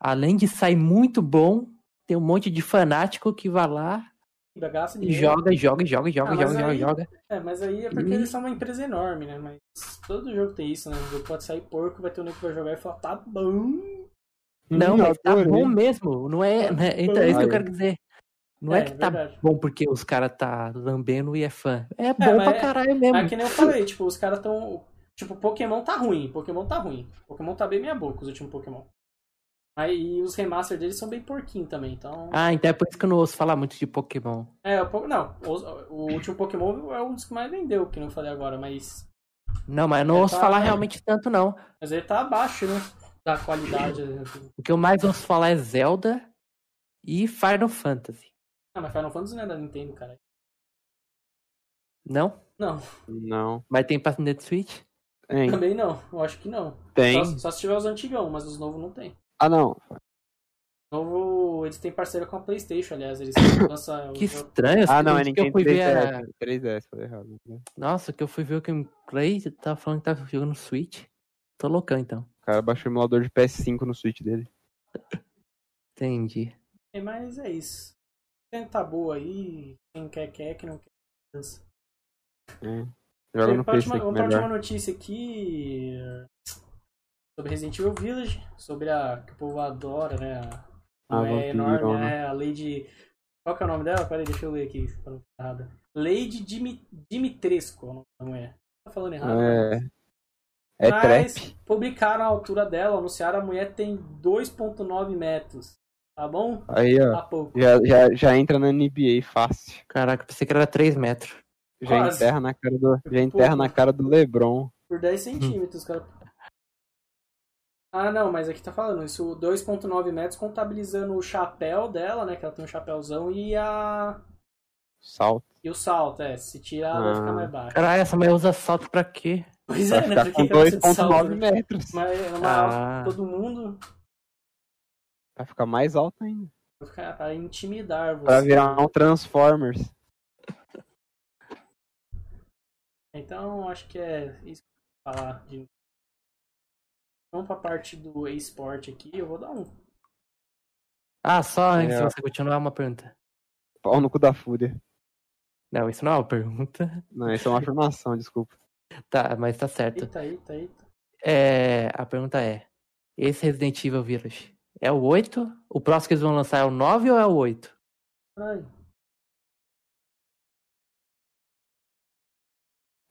Speaker 2: Além de sair muito bom, tem um monte de fanático que vai lá
Speaker 1: gasta dinheiro.
Speaker 2: joga, joga, joga, joga,
Speaker 1: Ah,
Speaker 2: joga, joga,
Speaker 1: aí-
Speaker 2: joga.
Speaker 1: É, mas aí é porque
Speaker 2: E-
Speaker 1: eles são uma empresa enorme, né? Mas todo jogo tem isso, né? O jogo pode sair porco, vai ter um nego que vai jogar e falar, tá bom.
Speaker 2: Não,
Speaker 3: Hum,
Speaker 2: mas tá bom mesmo. Não é,
Speaker 1: Tá
Speaker 2: né? Então, é isso que eu quero dizer. Não é,
Speaker 1: É,
Speaker 2: que tá
Speaker 1: verdade.
Speaker 2: bom porque os caras tá lambendo e é fã. É bom
Speaker 1: mas
Speaker 2: pra
Speaker 1: é-
Speaker 2: caralho mesmo.
Speaker 1: Mas que nem eu falei, tipo, os caras tão. Tipo, Pokémon tá ruim, Pokémon tá ruim. Pokémon tá bem meia boca, os últimos Pokémon. Aí e os remaster deles são bem porquinhos também, então.
Speaker 2: Ah, então é por isso que eu não ouço falar muito de Pokémon.
Speaker 1: É, o, Po- não, o, o último Pokémon é um dos que mais vendeu, que não falei agora, mas.
Speaker 2: Não, mas eu não
Speaker 1: É,
Speaker 2: ouço
Speaker 1: tá-
Speaker 2: falar realmente tanto, não.
Speaker 1: Mas ele tá abaixo, né? Da qualidade.
Speaker 2: O que eu mais ouço falar é Zelda e Final Fantasy.
Speaker 1: Ah, mas Final Fantasy não é da Nintendo, cara.
Speaker 2: Não?
Speaker 1: Não,
Speaker 3: Não.
Speaker 2: Mas tem pra Nintendo Switch?
Speaker 3: Tem.
Speaker 1: também não. Eu acho que não.
Speaker 3: Tem.
Speaker 1: Só, só se tiver os antigão, mas os novos não tem.
Speaker 3: Ah, não.
Speaker 1: Novo, eles têm parceria com a PlayStation, aliás, eles lançam
Speaker 2: Que estranho.
Speaker 3: Ah, não, é
Speaker 2: que eu
Speaker 3: Nintendo
Speaker 2: fui ver a...
Speaker 3: 3DS. 3DS, falei errado. né?
Speaker 2: Nossa, que eu fui ver o gameplay, tava falando que tava jogando Switch. Tô loucão, então.
Speaker 3: O cara baixou o emulador de PS5 no Switch dele.
Speaker 2: Entendi.
Speaker 1: É, mas é isso. Tem tá boa aí, quem quer, quer, quem não quer, dança.
Speaker 3: É. Joga no
Speaker 1: última-
Speaker 3: PS5
Speaker 1: vamos
Speaker 3: melhor.
Speaker 1: notícia aqui sobre Resident Evil Village, sobre a que o povo adora, né? A,
Speaker 3: A
Speaker 1: não é enorme,
Speaker 3: vampirona.
Speaker 1: né? A Lady. Qual que é o nome dela? Peraí, deixa eu ler aqui pra não ficar errado. Lady Dimi- Dimitrescu é o nome da mulher. Tá falando errado? né?
Speaker 3: É. É
Speaker 1: Mas
Speaker 3: trap.
Speaker 1: publicaram a altura dela, anunciaram a mulher tem 2.9 metros. Tá bom?
Speaker 3: Aí, ó.
Speaker 1: Tá pouco.
Speaker 3: Já, já, já entra na NBA fácil.
Speaker 2: Caraca, pensei que era 3 metros.
Speaker 3: Já
Speaker 1: Quase.
Speaker 3: enterra na cara do, já enterra na cara do LeBron.
Speaker 1: Por 10 centímetros, cara. Ah, não, mas aqui tá falando isso, 2.9 metros contabilizando o chapéu dela, né? Que ela tem um chapéuzão e a.
Speaker 3: Salto.
Speaker 1: E o salto, é. Se tirar, vai ficar
Speaker 3: Ah.
Speaker 1: mais baixo.
Speaker 2: Caralho, essa mulher usa salto pra quê?
Speaker 1: Pois é, né?
Speaker 3: ficar
Speaker 1: Por
Speaker 3: com
Speaker 1: que que ela precisa de salto,
Speaker 3: 2.9
Speaker 1: né?
Speaker 3: metros.
Speaker 1: Mas é uma
Speaker 2: Ah.
Speaker 1: todo mundo
Speaker 3: Vai ficar mais alto ainda.
Speaker 1: vai ficar pra intimidar você.
Speaker 3: Pra virar um Transformers.
Speaker 1: Então, acho que é isso que eu vou falar. De... Vamos pra parte do esporte aqui, eu vou dar um.
Speaker 2: Ah, só antes
Speaker 3: É.
Speaker 2: de você continuar, uma pergunta.
Speaker 3: Pau no cu da fúria.
Speaker 2: Não, isso não é uma pergunta.
Speaker 3: Não, isso é uma afirmação, desculpa.
Speaker 2: Tá, mas tá certo.
Speaker 1: Eita, eita, eita.
Speaker 2: É, a pergunta é: esse Resident Evil Village é o 8? O próximo que eles vão lançar é o 9 ou é o 8?
Speaker 1: Ai,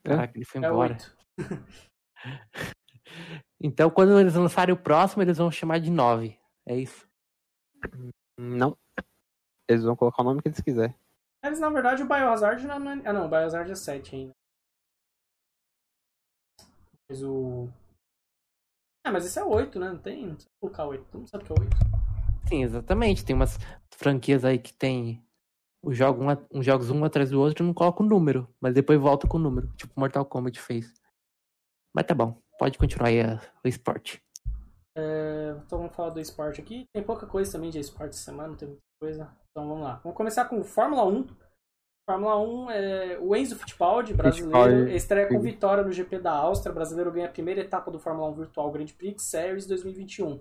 Speaker 2: Caraca, ele foi
Speaker 1: é
Speaker 2: embora. Então, quando eles lançarem o próximo, eles vão chamar de 9. É isso.
Speaker 3: Não. Eles vão colocar o nome que eles quiserem.
Speaker 1: Mas na verdade o Biohazard não é. Ah não, o Biohazard é 7 ainda. Mas o. Ah, mas esse é 8, né? Não tem. Não precisa colocar 8. Todo mundo sabe que é 8.
Speaker 2: Sim, exatamente. Tem umas franquias aí que tem os jogos um, jogos um atrás do outro e não coloca o número, mas depois volta com o número, tipo Mortal Kombat fez. Mas tá bom, pode continuar aí a- o esporte.
Speaker 1: É, então vamos falar do esporte aqui. Tem pouca coisa também de esporte essa semana, não tem muita coisa. Então vamos lá. Vamos começar com Fórmula 1. Fórmula 1 é o Enzo Fittipaldi, brasileiro,
Speaker 3: Fittipaldi.
Speaker 1: estreia com vitória no GP da Áustria. brasileiro ganha a primeira etapa do Fórmula 1 Virtual Grand Prix Series 2021.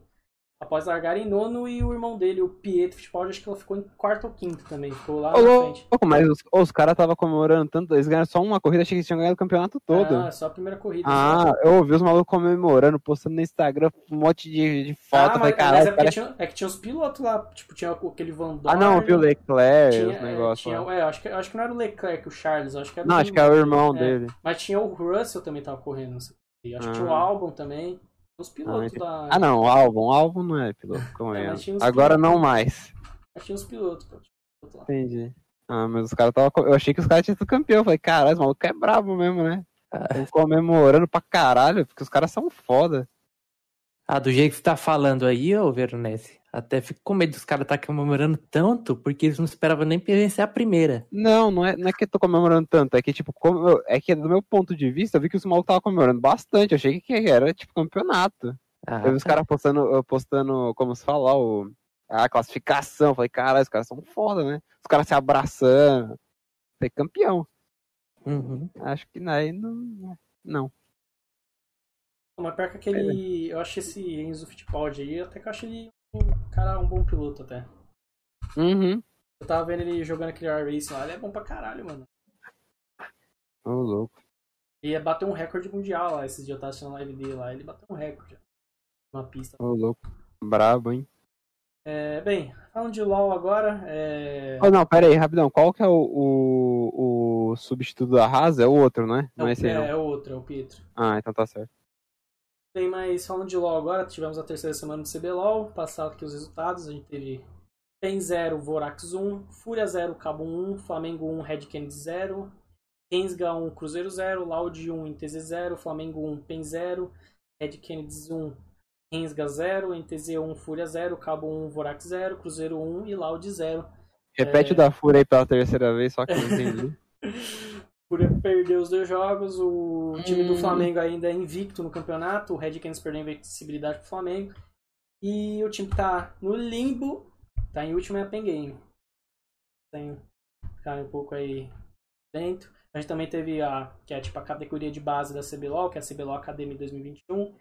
Speaker 1: Após largar em nono e o irmão dele, o Pietro Fittipaldi, acho que ela ficou em quarto ou quinto também. Ficou lá
Speaker 3: Ô,
Speaker 1: na frente.
Speaker 3: louco, mas os, os caras estavam comemorando tanto. Eles ganharam só uma corrida, achei que eles tinham ganhado o campeonato todo.
Speaker 1: Ah, só a primeira corrida.
Speaker 3: Ah, eu ouvi os malucos comemorando, postando no Instagram um monte de, de foto.
Speaker 1: Ah, mas,
Speaker 3: caralho,
Speaker 1: é,
Speaker 3: parece-
Speaker 1: tinha, é que tinha os pilotos lá, tipo, tinha aquele Van Dorn.
Speaker 3: Ah, não, viu o Leclerc,
Speaker 1: tinha,
Speaker 3: os
Speaker 1: é,
Speaker 3: negócios.
Speaker 1: tinha- é, acho, que, acho que não era o Leclerc, o Charles, acho que era
Speaker 3: Não, acho que era o irmão
Speaker 1: é,
Speaker 3: dele.
Speaker 1: Mas tinha o Russell também tava correndo. não sei. Acho que tinha o
Speaker 3: Ah.
Speaker 1: Albon também. Os pilotos
Speaker 3: entendi.
Speaker 1: da.
Speaker 3: Ah, não, o álbum. O álbum não é piloto, como
Speaker 1: É,
Speaker 3: é. Agora
Speaker 1: pilotos.
Speaker 3: não mais.
Speaker 1: Tinha os pilotos, pô.
Speaker 3: Entendi. Ah, mas os caras tava. Eu achei que os caras tinham sido campeão. Eu falei, caralho, esse maluco é brabo mesmo, né? Tão comemorando pra caralho, porque os caras são foda.
Speaker 2: Ah, do jeito que você tá falando aí, ô Veronese, até fico com medo dos caras estar comemorando tanto, porque eles não esperavam nem vencer a primeira.
Speaker 3: Não, não é, não é que eu tô comemorando tanto, é que, tipo, eu- é que do meu ponto de vista, eu vi que os malucos estavam comemorando bastante. Eu achei que era, tipo, campeonato.
Speaker 2: Ah,
Speaker 3: Eu vi os
Speaker 2: tá.
Speaker 3: caras postando, postando, como se fala, o, a classificação. Falei, caralho, os caras são foda, né? Os caras se abraçando. Falei, campeão.
Speaker 2: Uhum.
Speaker 3: Acho que aí não. Não.
Speaker 1: Mas pior que aquele. Eu acho esse Enzo Fittipaldi aí, até que eu acho ele um cara, um bom piloto até.
Speaker 3: Uhum.
Speaker 1: Eu tava vendo ele jogando aquele R Racing lá, ele é bom pra caralho, mano.
Speaker 3: Ô, louco.
Speaker 1: E ia bater um recorde mundial lá, esses dias eu tava assistindo a live dele lá, ele bateu um recorde. Uma pista.
Speaker 3: Ô, louco. Brabo, hein?
Speaker 1: É, bem, falando de LoL agora, é...
Speaker 3: Oh, não, pera aí, rapidão. Qual que é o, o, o substituto da Haas? É o outro, né? Não é esse aí,
Speaker 1: é,
Speaker 3: não.
Speaker 1: é o outro, é o Pietro.
Speaker 3: Ah, então tá certo.
Speaker 1: Bem, mas falando de LoL agora, tivemos a terceira semana do CBLOL, passado aqui os resultados, a gente teve PEN 0, Vorax 1, Fúria 0, Cabo 1, Flamengo 1, Red Kennedy 0, Rensga 1, Cruzeiro 0, Loud 1, NTZ 0, Flamengo 1, PEN 0, Red Kennedy 1, Rensga 0, NTZ 1, Fúria 0, Cabo 1, Vorax 0, Cruzeiro 1 e Loud 0.
Speaker 3: Repete
Speaker 1: É.
Speaker 3: o da Fúria aí pela terceira vez, só que eu não entendi.
Speaker 1: Perdeu os dois jogos, o time do
Speaker 2: Hum.
Speaker 1: Flamengo ainda é invicto no campeonato, o Red Canids perdeu a invencibilidade pro Flamengo. E o time que tá no limbo, tá em último é a Pen Game. Tem ficar um pouco aí dentro. A gente também teve a, que é tipo a categoria de base da CBLOL, que é a CBLOL Academy 2021.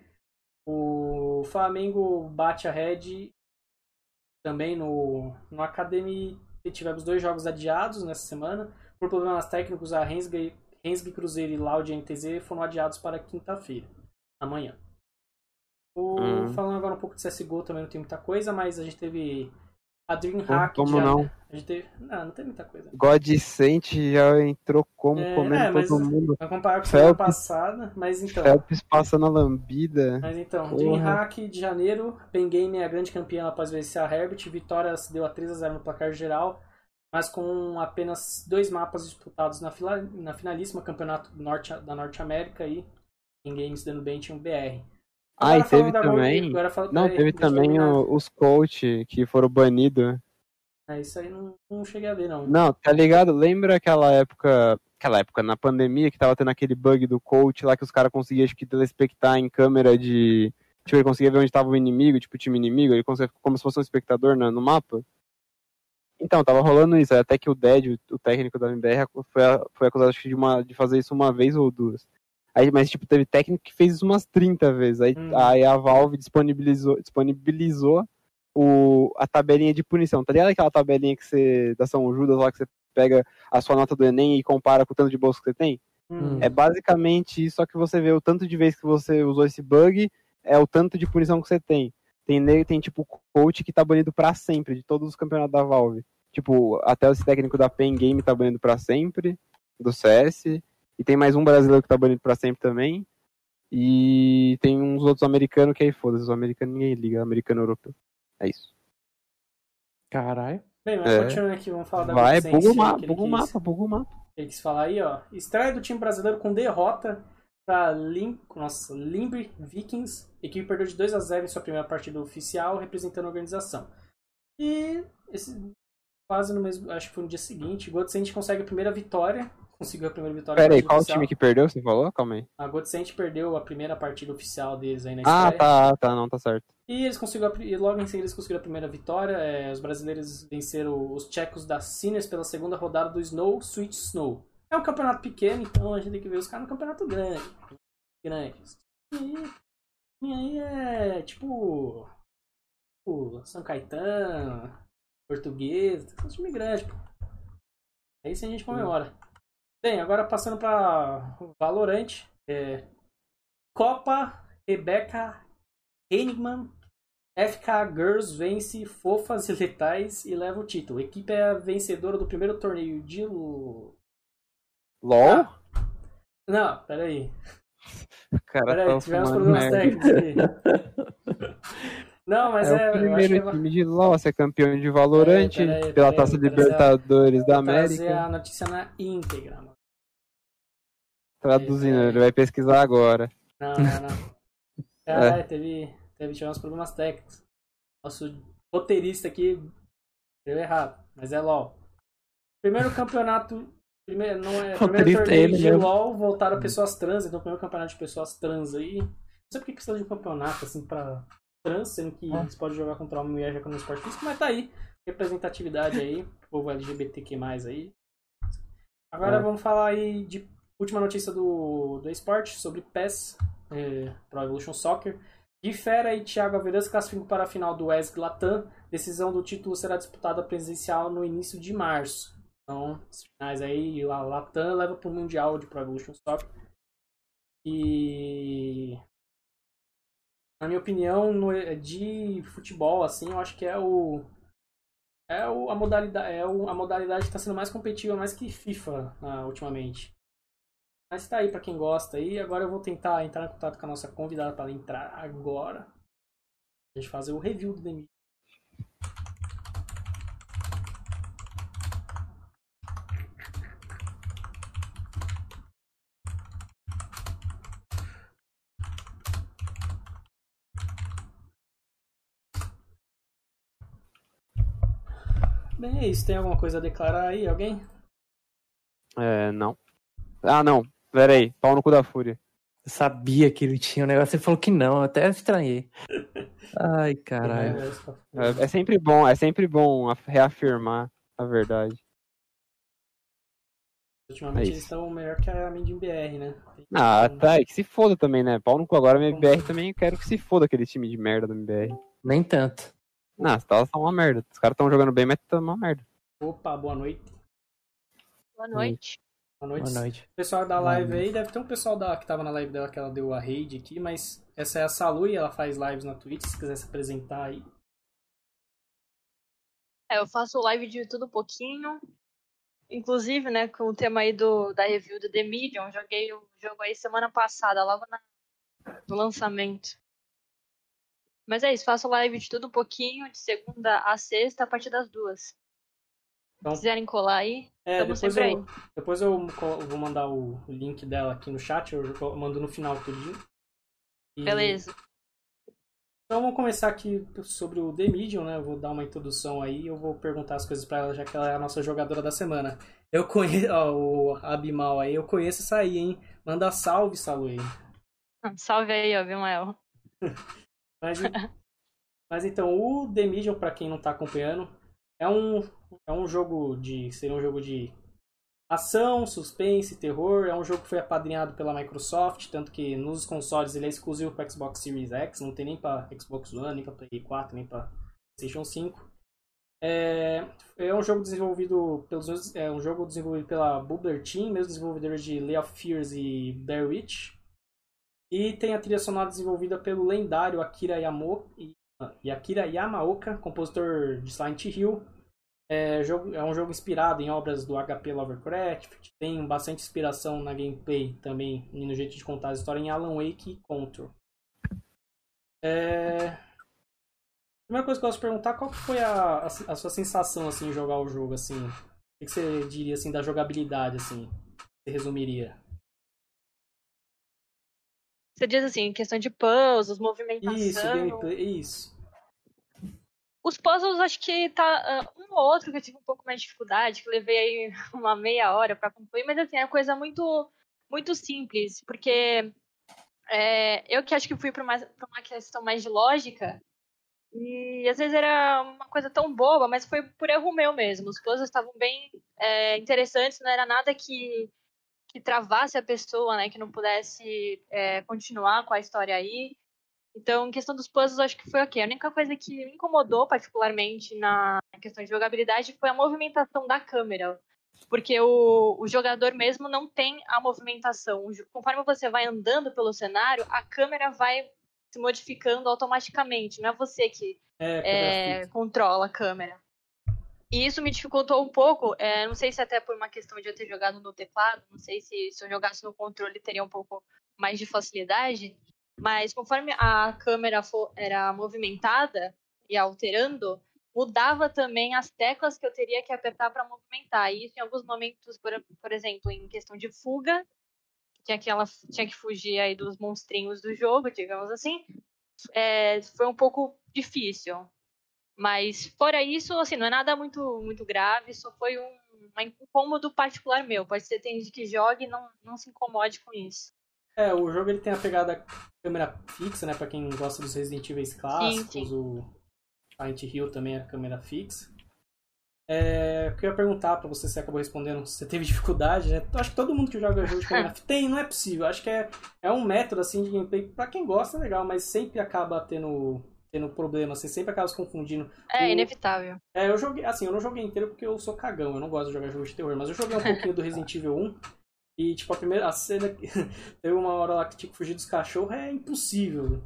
Speaker 1: O Flamengo bate a Red também no, no Academy. Tivemos dois jogos adiados nessa semana. Por problemas técnicos, a Rensga, Rensga Cruzeiro e Loud NTZ foram adiados para quinta-feira, amanhã. O-
Speaker 3: Hum.
Speaker 1: Falando agora um pouco de CSGO, também não tem muita coisa, mas a gente teve a Dreamhack.
Speaker 3: Como
Speaker 1: já-
Speaker 3: não?
Speaker 1: A gente teve... Não, não tem muita coisa.
Speaker 3: God Saint já entrou como
Speaker 1: É,
Speaker 3: comendo
Speaker 1: é,
Speaker 3: todo mundo.
Speaker 1: Vai comparar com a semana passada, mas então...
Speaker 3: Phelps passando a lambida.
Speaker 1: Mas então,
Speaker 3: Porra.
Speaker 1: Dreamhack de janeiro, Pen Game é a grande campeã após vencer a Herbert, vitória se deu a 3 a 0 no placar geral, mas com apenas dois mapas disputados na, fila, na finalíssima campeonato norte, da Norte América e Pen Games dando bem tinha um BR.
Speaker 3: Ah, e teve também.
Speaker 1: agora fala-
Speaker 3: Não, teve também o- os coach que foram banidos.
Speaker 1: É, isso aí não, não cheguei a ver, não.
Speaker 3: Não, tá ligado? Lembra aquela época. Aquela época, na pandemia, que tava tendo aquele bug do coach lá que os caras conseguiam, acho que, telespectar em câmera de. Tipo, ele conseguia ver onde tava o inimigo, tipo, o time inimigo, ele conseguia, como se fosse um espectador no, no mapa. Então, tava rolando isso, até que o Dead, o, técnico da MBR, foi, foi acusado acho de, uma, de fazer isso uma vez ou duas. Aí, mas, tipo, teve técnico que fez isso umas 30 vezes. Aí,
Speaker 1: Hum.
Speaker 3: aí a Valve disponibilizou, disponibilizou o, a tabelinha de punição. Tá ligado aquela tabelinha que você, da São Judas lá, que você pega a sua nota do Enem e compara com o tanto de bolsa que você tem?
Speaker 1: Hum.
Speaker 3: É basicamente isso, só que você vê o tanto de vezes que você usou esse bug, é o tanto de punição que você tem. Tem, tem tipo, coach que tá banido pra sempre, de todos os campeonatos da Valve. Tipo, até esse técnico da Pen Game tá banido pra sempre, do CS. E tem mais um brasileiro que tá banido pra sempre também. E tem uns outros americanos que aí foda-se, os americanos ninguém liga, americano europeu. É isso.
Speaker 2: Caralho.
Speaker 1: Bem, mas
Speaker 3: É.
Speaker 1: continuando aqui, vamos falar da
Speaker 3: Vai, buga o
Speaker 1: que
Speaker 3: mapa, buga o mapa, buga o mapa.
Speaker 1: Ele quis falar aí, ó. Estreia do time brasileiro com derrota para Lim... Nossa, Limbre Vikings. Equipe perdeu de 2 a 0 em sua primeira partida oficial, representando a organização. E esse quase no mesmo, acho que foi no dia seguinte, Godsend consegue a primeira vitória. Conseguiu a primeira vitória.
Speaker 3: Pera aí, qual o
Speaker 1: oficial.
Speaker 3: time que perdeu, você falou? Calma aí.
Speaker 1: A Godsend perdeu a primeira partida oficial deles aí na
Speaker 3: Ah,
Speaker 1: estreia.
Speaker 3: tá, tá, não, tá certo.
Speaker 1: E eles conseguiram, e logo em seguida eles conseguiram a primeira vitória. É, os brasileiros venceram os tchecos da Sinners pela segunda rodada do Snow Sweet Snow. É um campeonato pequeno, então a gente tem que ver os caras no campeonato grande. Grande. E, aí é tipo. tipo São Caetano, Português, é um time grande, pô. Aí sim a gente comemora. Bem, agora passando pra Valorant. É, Copa Rebeca Henigman FK Girls vence Fofas e Letais e leva o título. A equipe é a vencedora do primeiro torneio de.
Speaker 3: LOL?
Speaker 1: Ah, Não, peraí.
Speaker 3: O cara
Speaker 1: Peraí,
Speaker 3: tá
Speaker 1: tivemos problemas
Speaker 3: merda.
Speaker 1: técnicos aqui. Não, mas
Speaker 3: é,
Speaker 1: é.
Speaker 3: o
Speaker 1: eu
Speaker 3: primeiro
Speaker 1: que vai-
Speaker 3: time de LOL a ser campeão de Valorant
Speaker 1: Peraí, peraí,
Speaker 3: pela Taça
Speaker 1: vou
Speaker 3: Libertadores da
Speaker 1: vou
Speaker 3: América.
Speaker 1: a notícia na íntegra, mano.
Speaker 3: Traduzindo, ele vai pesquisar agora.
Speaker 1: Não, não, não. Caralho, teve, teve tivemos problemas técnicos. Nosso roteirista aqui deu errado, mas é LOL. Primeiro campeonato. Primeiro, não é, primeiro torneio de
Speaker 2: mesmo.
Speaker 1: LOL voltaram pessoas trans, então primeiro campeonato de pessoas trans aí. Não sei por que precisa de um campeonato assim pra trans, sendo que
Speaker 2: Ah.
Speaker 1: eles podem jogar contra e mulher já que é esporte físico, mas tá aí. Representatividade aí, povo LGBTQ+, aí. Agora
Speaker 2: É.
Speaker 1: vamos falar aí de última notícia do, do esporte, sobre PES, é, Pro Evolution Soccer. Di Fera e Thiago Avedan se classificam para a final do ESG Latam. Decisão do título será disputada presencial no início de março. Então, as finais aí, a Latam leva para o Mundial de Pro Evolution Soccer. E na minha opinião, no, de futebol, assim, eu acho que é o. É o, a modalidade, é o, a modalidade que está sendo mais competitiva, mais que FIFA ah, ultimamente. Mas tá aí pra quem gosta aí. Agora eu vou tentar entrar em contato com a nossa convidada para ela entrar agora. A gente fazer o review do Demi. É isso. Tem alguma coisa a declarar aí? Alguém?
Speaker 3: É, não. Ah, não. Pera aí. Pau no cu da fúria.
Speaker 2: Eu sabia que ele tinha um negócio, ele falou que não, eu até estranhei. Ai, caralho.
Speaker 1: É, isso
Speaker 3: É, é sempre bom, é sempre bom af- reafirmar a verdade.
Speaker 1: Ultimamente
Speaker 3: é
Speaker 1: eles estão melhor que a Mendim BR, né?
Speaker 3: Ah, tá. E que se foda também, né? Pau no cu agora, minha MBR também. Quero que se foda aquele time de merda da MBR.
Speaker 2: Nem tanto.
Speaker 3: Não, os caras são uma merda. Os caras estão jogando bem, mas estão uma merda.
Speaker 1: Opa, boa noite.
Speaker 4: Boa noite.
Speaker 1: Boa noite.
Speaker 2: Boa noite.
Speaker 1: Pessoal da live aí, deve ter um pessoal da, que tava na live dela que ela deu a raid aqui, mas essa é a Salu e ela faz lives na Twitch, se quiser se apresentar aí.
Speaker 4: É, eu faço live de tudo um pouquinho. Inclusive, né, com o tema aí do, da review do The Medium, joguei o jogo aí semana passada, logo na, no lançamento. Mas é isso, faço live de tudo um pouquinho, de segunda a sexta, a partir das duas.
Speaker 1: Então-
Speaker 4: Se quiserem colar aí,
Speaker 1: É, depois
Speaker 4: sempre
Speaker 1: eu,
Speaker 4: aí.
Speaker 1: depois eu vou mandar o link dela aqui no chat, eu mando no final tudinho. E-
Speaker 4: Beleza.
Speaker 1: Então vamos começar aqui sobre o The Medium, né? Eu vou dar uma introdução aí, eu vou perguntar as coisas pra ela, já que ela é a nossa jogadora da semana. Eu conheço, ó, o Abimal aí, eu conheço essa aí, hein? Manda salve, Salu aí.
Speaker 4: Salve aí, ó, Vimael.
Speaker 1: Mas, mas então, o The Medium, pra quem não tá acompanhando, é um, é um jogo de. Seria um jogo de ação, suspense, terror. É um jogo que foi apadrinhado pela Microsoft, tanto que nos consoles ele é exclusivo para Xbox Series X, não tem nem para Xbox One, nem para Play 4, nem para PlayStation 5. É, é um jogo desenvolvido pelos é um jogo desenvolvido pela Bubbler Team, mesmo desenvolvedores de Lay of Fears e Blair Witch. E tem a trilha sonora desenvolvida pelo lendário Akira, Yamo, Akira Yamaoka, compositor de Silent Hill. É, jogo, é um jogo inspirado em obras do HP Lovecraft, tem bastante inspiração na gameplay também e no jeito de contar a história em Alan Wake e Control. É... A primeira coisa que eu posso perguntar, qual foi a, a, a sua sensação assim, em jogar o jogo? Assim? O que que você diria assim, da jogabilidade? Assim? Você resumiria?
Speaker 4: Você diz assim, questão de puzzles, movimentação.
Speaker 1: Isso, gameplay, isso.
Speaker 4: Os puzzles, acho que tá ah, um ou outro que eu tive um pouco mais de dificuldade, que levei aí uma meia hora pra concluir, mas assim, é coisa muito, muito simples, porque é, eu que acho que fui pra, mais, pra uma questão mais de lógica, e às vezes era uma coisa tão boba, mas foi por erro meu mesmo. Os puzzles estavam bem é, interessantes, não era nada que, que travasse a pessoa, né, que não pudesse é, continuar com a história aí. Então, em questão dos puzzles, acho que foi ok. A única coisa que me incomodou particularmente na questão de jogabilidade foi a movimentação da câmera. Porque o, o jogador mesmo não tem a movimentação. Conforme você vai andando pelo cenário, a câmera vai se modificando automaticamente. Não é você que
Speaker 1: É,
Speaker 4: é, controla a câmera. E isso me dificultou um pouco. é, não sei se até por uma questão de eu ter jogado no teclado, não sei se, se eu jogasse no controle teria um pouco mais de facilidade. Mas conforme a câmera fo- era movimentada e alterando, mudava também as teclas que eu teria que apertar para movimentar. E isso em alguns momentos, por, por exemplo, em questão de fuga, tinha que ela tinha que fugir aí dos monstrinhos do jogo, digamos assim, é, foi um pouco difícil. Mas fora isso, assim, não é nada muito muito grave, só foi um, um incômodo particular meu. Pode ser tem gente que jogue e não, não se incomode com isso.
Speaker 1: É, o jogo ele tem a pegada câmera fixa, né? Pra quem gosta dos Resident Evil clássicos,
Speaker 4: sim.
Speaker 1: o Silent Hill também é câmera fixa. É, eu queria perguntar pra você, você acabou respondendo, se você teve dificuldade, né? Acho que todo mundo que joga jogo de câmera fixa tem, não é possível. Acho que é, é um método assim de gameplay, pra quem gosta é legal, mas sempre acaba tendo, tendo problema, você sempre acaba se confundindo.
Speaker 4: É,
Speaker 1: O-
Speaker 4: inevitável.
Speaker 1: É, eu joguei, assim, eu não joguei inteiro porque eu sou cagão, eu não gosto de jogar jogos de terror, mas eu joguei um pouquinho do Resident Evil 1 e, tipo, a primeira a cena, teve uma hora lá que tinha que fugir dos cachorros, é impossível.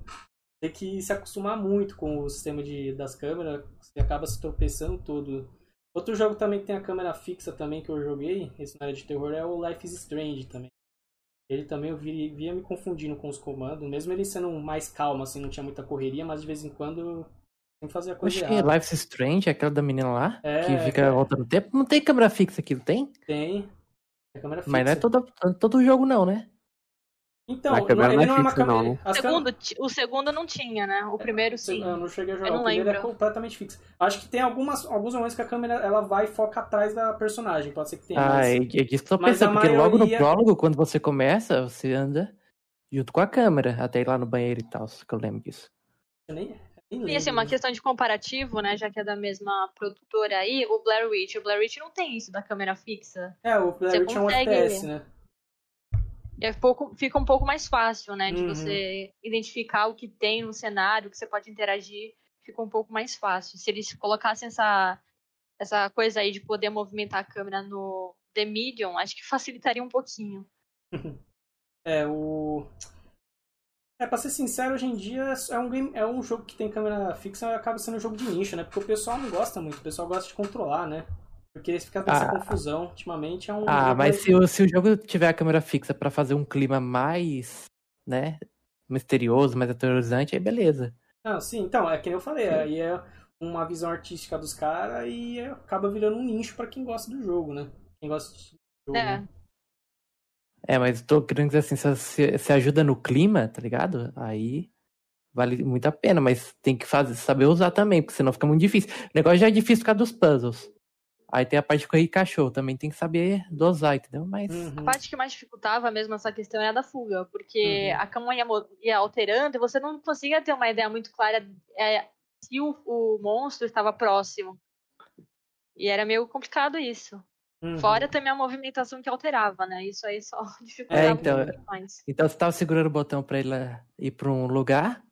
Speaker 1: Tem que se acostumar muito com o sistema de, das câmeras, você acaba se tropeçando todo. Outro jogo também que tem a câmera fixa também que eu joguei, esse na área de terror, é o Life is Strange também. Ele também eu via, via me confundindo com os comandos, mesmo ele sendo mais calmo, assim, não tinha muita correria, mas de vez em quando tem que fazer a coisa
Speaker 2: Oxe,
Speaker 1: errada.
Speaker 2: Life is Strange, aquela da menina lá,
Speaker 1: É,
Speaker 2: que fica
Speaker 1: é.
Speaker 2: voltando o tempo. Não tem câmera fixa aquilo, tem?
Speaker 1: Tem. É câmera fixa.
Speaker 2: Mas não é todo, todo jogo, não, né?
Speaker 1: Então,
Speaker 3: A
Speaker 1: não,
Speaker 3: câmera
Speaker 1: ele
Speaker 3: não
Speaker 1: não
Speaker 3: é
Speaker 1: é uma
Speaker 3: fixa, não,
Speaker 1: câmera.
Speaker 3: né?
Speaker 1: as
Speaker 4: O segundo, o segundo não tinha, né? O primeiro sim.
Speaker 1: Eu não cheguei a jogar.
Speaker 4: Eu não
Speaker 1: o primeiro é
Speaker 4: lembro.
Speaker 1: completamente fixo. Acho que tem algumas, alguns momentos que a câmera ela vai e foca atrás da personagem. Pode ser que tenha.
Speaker 2: Ah,
Speaker 1: mas...
Speaker 2: é, é disso que eu tô
Speaker 1: mas a
Speaker 2: pensando, porque logo no
Speaker 1: maioria-
Speaker 2: prólogo, quando você começa, você anda junto com a câmera, até ir lá no banheiro e tal, que eu lembro disso.
Speaker 1: Eu nem,
Speaker 4: E assim, uma questão de comparativo, né? Já que é da mesma produtora aí, o Blair Witch. O Blair Witch não tem isso da câmera fixa.
Speaker 1: É, o Blair Witch é um FPS, né?
Speaker 4: E é pouco, fica um pouco mais fácil, né? De
Speaker 1: Uhum.
Speaker 4: você identificar o que tem no cenário, que você pode interagir, fica um pouco mais fácil. Se eles colocassem essa, essa coisa aí de poder movimentar a câmera no The Medium, acho que facilitaria um pouquinho.
Speaker 1: É, o. É, pra ser sincero, hoje em dia é um, game, é um jogo que tem câmera fixa e acaba sendo um jogo de nicho, né? Porque o pessoal não gosta muito, o pessoal gosta de controlar, né? Porque fica dessa
Speaker 2: Ah.
Speaker 1: confusão. Ultimamente é um.
Speaker 2: Ah, mas se o, se o jogo tiver a câmera fixa pra fazer um clima mais, né, misterioso, mais aterrorizante, aí beleza.
Speaker 1: Não, sim, então, é que nem eu falei, aí é uma visão artística dos caras e acaba virando um nicho pra quem gosta do jogo, né? Quem gosta de jogo.
Speaker 4: É.
Speaker 1: né?
Speaker 2: É, mas tô querendo dizer assim, se, se, se ajuda no clima, tá ligado? Aí vale muito a pena, mas tem que fazer, saber usar também, porque senão fica muito difícil. O negócio já é difícil por causa dos puzzles. Aí tem a parte de correr e cachorro, também tem que saber dosar, entendeu? Mas
Speaker 1: Uhum.
Speaker 4: A parte que mais dificultava mesmo essa questão é a da fuga, porque
Speaker 1: Uhum.
Speaker 4: a cama ia, ia alterando e você não conseguia ter uma ideia muito clara é, se o, o monstro estava próximo. E era meio complicado isso.
Speaker 1: Uhum.
Speaker 4: Fora também a movimentação que alterava, né? Isso aí só dificultava
Speaker 2: É, então,
Speaker 4: pouquinho mais.
Speaker 2: Então você tava segurando o botão pra ele ir pra um lugar,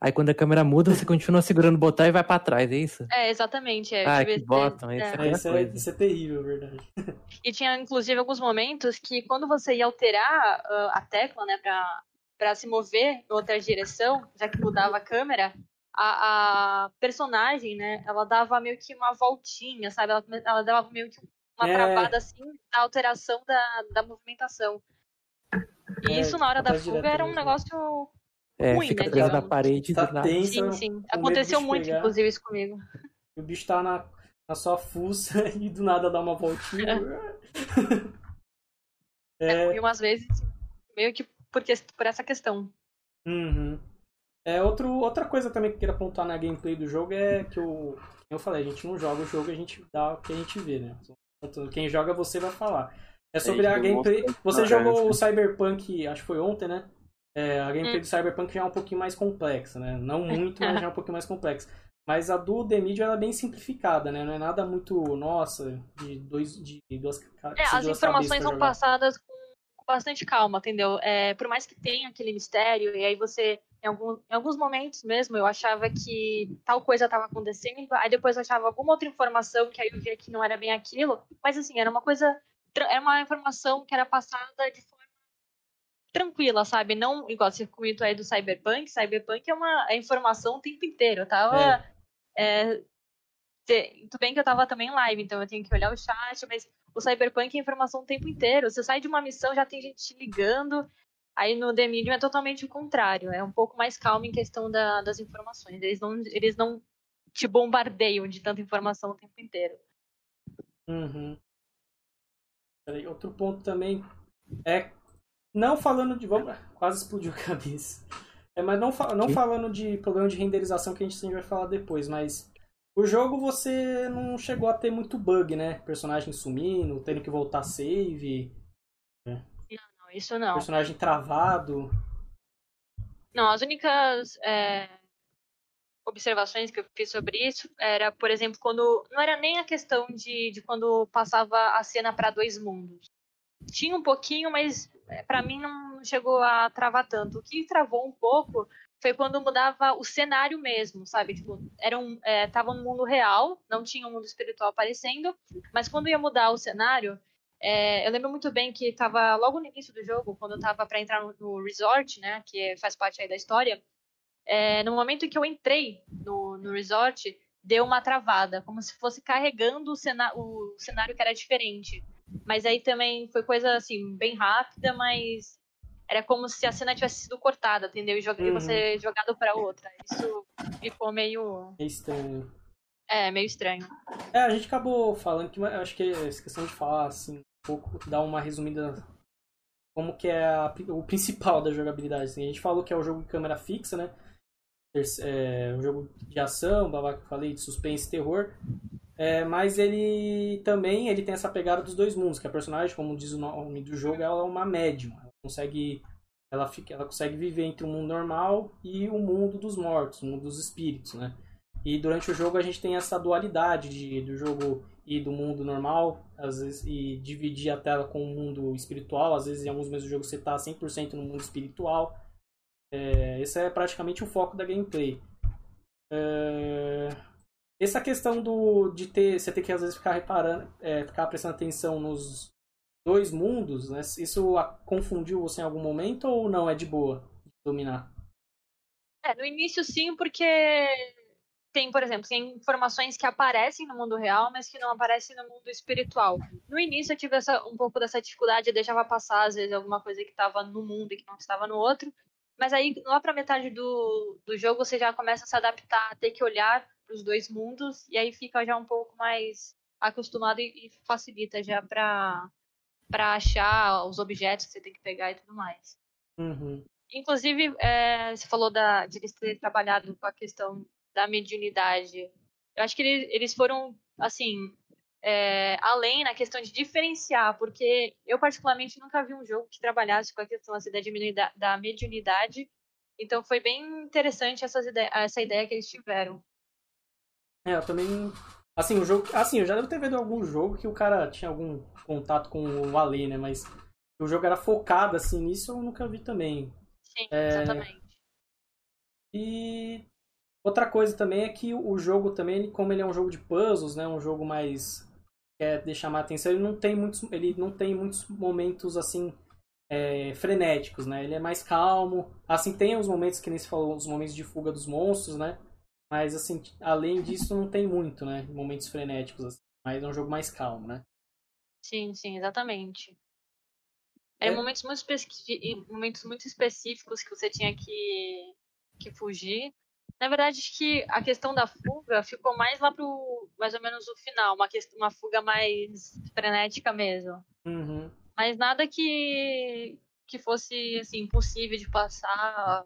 Speaker 2: aí quando a câmera muda, você continua segurando o botão e vai pra trás, é isso?
Speaker 4: É, exatamente. É,
Speaker 2: Ah, que botão,
Speaker 4: é.
Speaker 2: é
Speaker 1: É, isso, é, isso é terrível, verdade.
Speaker 4: E tinha, inclusive, alguns momentos que quando você ia alterar ah, a tecla, né, pra, pra se mover em outra direção, já que mudava a câmera, a, a personagem, né, ela dava meio que uma voltinha, sabe? Ela, ela dava meio que uma
Speaker 1: É.
Speaker 4: travada, assim, na alteração da, da movimentação. E
Speaker 1: É,
Speaker 4: isso, na hora da fuga, era um
Speaker 1: mesmo.
Speaker 4: negócio...
Speaker 2: É,
Speaker 4: ruim,
Speaker 2: fica
Speaker 4: né,
Speaker 2: da
Speaker 4: digamos.
Speaker 2: parede
Speaker 1: Tá
Speaker 2: do
Speaker 1: tenso,
Speaker 4: Sim, sim. Aconteceu muito,
Speaker 1: pegar.
Speaker 4: inclusive, isso comigo.
Speaker 1: o bicho tá na, na sua fuça e do nada dá uma voltinha. é,
Speaker 4: E umas vezes, meio que por, que- por essa questão.
Speaker 1: Uhum. É, outro, outra coisa também que eu queria apontar na gameplay do jogo é que o. Eu falei, a gente não joga o jogo, a gente dá o que a gente vê, né? Quem joga você vai falar. É sobre a,
Speaker 3: gente
Speaker 1: gameplay. Você jogou o Cyberpunk, acho que foi ontem, né? É, a gameplay
Speaker 4: Hum.
Speaker 1: do Cyberpunk já é um pouquinho mais complexa, né? Não muito, mas já é um pouquinho mais complexa. Mas a do The Medium ela é bem simplificada, né? Não é nada muito, nossa, de dois de duas
Speaker 4: É, as
Speaker 1: duas
Speaker 4: informações são passadas com bastante calma, entendeu? É, por mais que tenha aquele mistério, e aí você, em, algum, em alguns momentos mesmo, eu achava que tal coisa estava acontecendo, aí depois eu achava alguma outra informação que aí eu via que não era bem aquilo, mas assim, era uma coisa, era uma informação que era passada de forma tranquila, sabe? Não igual você comentou aí do Cyberpunk, Cyberpunk é uma é informação o tempo inteiro, eu tava... é, te- tudo bem que eu tava também em live, então eu tenho que olhar o chat, mas o Cyberpunk é informação o tempo inteiro. Você sai de uma missão, já tem gente te ligando. Aí no The Medium é totalmente o contrário. É um pouco mais calmo em questão da- das informações. Eles não, eles não te bombardeiam de tanta informação o tempo inteiro.
Speaker 1: Uhum. Peraí, outro ponto também é não falando de vamos quase explodiu a cabeça. É, mas não, fa- não
Speaker 2: Que?
Speaker 1: falando de problema de renderização que a gente sempre vai falar depois, mas o jogo você não chegou a ter muito bug, né? Personagem sumindo, tendo que voltar save.
Speaker 4: Não, isso não.
Speaker 1: Personagem travado.
Speaker 4: Não, as únicas é, observações que eu fiz sobre isso era, por exemplo, quando. Não era nem a questão de, de quando passava a cena para dois mundos. Tinha um pouquinho, mas é, para mim não chegou a travar tanto. O que travou um pouco foi quando mudava o cenário mesmo, sabe? Tipo, era um, é, tava no mundo real, não tinha um mundo espiritual aparecendo, mas quando ia mudar o cenário, é, eu lembro muito bem que tava logo no início do jogo, quando eu tava para entrar no, no, resort, né, que faz parte aí da história, é, no momento em que eu entrei no, no resort, deu uma travada, como se fosse carregando o, cena, o cenário que era diferente. Mas aí também foi coisa assim, bem rápida, mas era como se a cena tivesse sido cortada, entendeu? E, uhum. você jogado para outra. Isso ficou meio.
Speaker 1: É estranho.
Speaker 4: É, meio estranho.
Speaker 1: É, a gente acabou falando que eu acho que é questão de falar assim, um pouco, dar uma resumida como que é a, o principal da jogabilidade. Assim. A gente falou que é o jogo de câmera fixa, né? É um jogo de ação, babá que eu falei, de suspense e terror. É, mas ele também ele tem essa pegada dos dois mundos, que a personagem, como diz o nome do jogo, ela é uma médium. Ela consegue, ela, fica, ela consegue viver entre o mundo normal e o mundo dos mortos, o mundo dos espíritos, né? E durante o jogo a gente tem essa dualidade de, do jogo e do mundo normal, às vezes, e dividir a tela com o mundo espiritual. Às vezes, em alguns meses do jogo, você está 100% no mundo espiritual. É, esse é praticamente o foco da gameplay. É, essa questão do, de ter, você ter que às vezes ficar reparando, é, ficar prestando atenção nos dois mundos, né? Isso confundiu você em algum momento ou não é de boa de dominar?
Speaker 4: É, no início sim, porque tem, por exemplo, tem informações que aparecem no mundo real, mas que não aparecem no mundo espiritual. No início eu tive essa, um pouco dessa dificuldade, eu deixava passar, às vezes, alguma coisa que estava no mundo e que não estava no outro. Mas aí, lá pra metade do, do jogo, você já começa a se adaptar, a ter que olhar para os dois mundos, e aí fica já um pouco mais acostumado e, e facilita já para para achar os objetos que você tem que pegar e tudo mais.
Speaker 1: Uhum.
Speaker 4: Inclusive, é, você falou da, de eles terem trabalhado com a questão da mediunidade. Eu acho que eles, eles foram, assim, é, além na questão de diferenciar, porque eu particularmente nunca vi um jogo que trabalhasse com a questão assim, da, da mediunidade, então foi bem interessante essas ide essa ideia que eles tiveram.
Speaker 1: É, eu também. Assim, o jogo. Assim, eu já devo ter visto algum jogo que o cara tinha algum contato com o além, né? Mas o jogo era focado assim nisso, eu nunca vi também.
Speaker 4: Sim, é... exatamente.
Speaker 1: E outra coisa também é que o jogo também, como ele é um jogo de puzzles, né? Um jogo mais quer deixar mais atenção, ele não tem muitos, ele não tem muitos momentos assim é, frenéticos, né? Ele é mais calmo. Assim, tem os momentos que nem se falou, os momentos de fuga dos monstros, né? Mas assim, além disso, não tem muito, né? Momentos frenéticos, assim. Mas é um jogo mais calmo, né?
Speaker 4: Sim, sim, exatamente. Eram é. momentos, muito momentos muito específicos que você tinha que, que fugir. Na verdade, acho que a questão da fuga ficou mais lá pro mais ou menos o final, uma, questão, uma fuga mais frenética mesmo.
Speaker 1: Uhum.
Speaker 4: Mas nada que que fosse assim impossível de passar.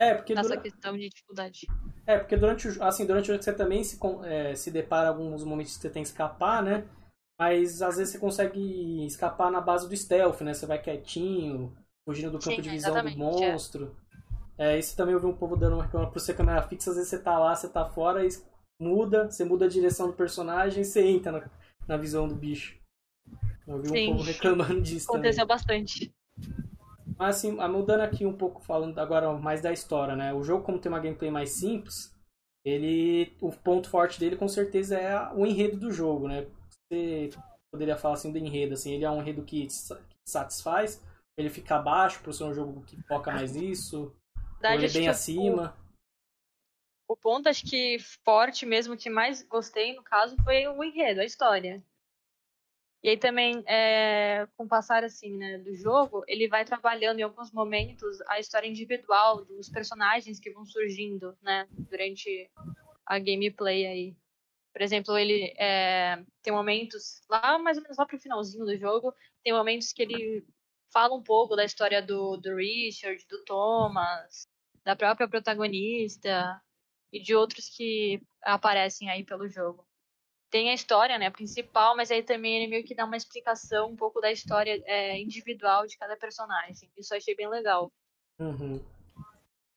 Speaker 1: É, porque
Speaker 4: nessa dura... questão de dificuldade.
Speaker 1: É, porque durante o assim, durante o jogo você também se, é, se depara alguns momentos que você tem que escapar, né? Mas às vezes você consegue escapar na base do stealth, né? Você vai quietinho, fugindo do campo Sim, de visão do é. monstro. É. É, isso também eu vi um povo dando uma reclama por ser câmera fixa, às vezes você tá lá, você tá fora e muda, você muda a direção do personagem e você entra na, na visão do bicho. Eu vi Sim. um povo reclamando disso
Speaker 4: Aconteceu
Speaker 1: também.
Speaker 4: bastante.
Speaker 1: Mas assim, mudando aqui um pouco, falando agora mais da história, né? O jogo, como tem uma gameplay mais simples, ele. O ponto forte dele com certeza é o enredo do jogo, né? Você poderia falar assim do enredo, assim, ele é um enredo que satisfaz, ele fica abaixo por ser um jogo que foca mais nisso verdade, ele bem acima.
Speaker 4: O, o ponto, acho que forte mesmo, que mais gostei, no caso, foi o enredo, a história. E aí também, é, com o passar assim, né, do jogo, ele vai trabalhando em alguns momentos a história individual dos personagens que vão surgindo, né, durante a gameplay aí. Por exemplo, ele é, tem momentos, lá mais ou menos lá pro finalzinho do jogo, tem momentos que ele fala um pouco da história do, do Richard, do Thomas, da própria protagonista e de outros que aparecem aí pelo jogo. Tem a história, né, principal, mas aí também ele meio que dá uma explicação um pouco da história é, individual de cada personagem. Isso eu achei bem legal.
Speaker 1: Uhum.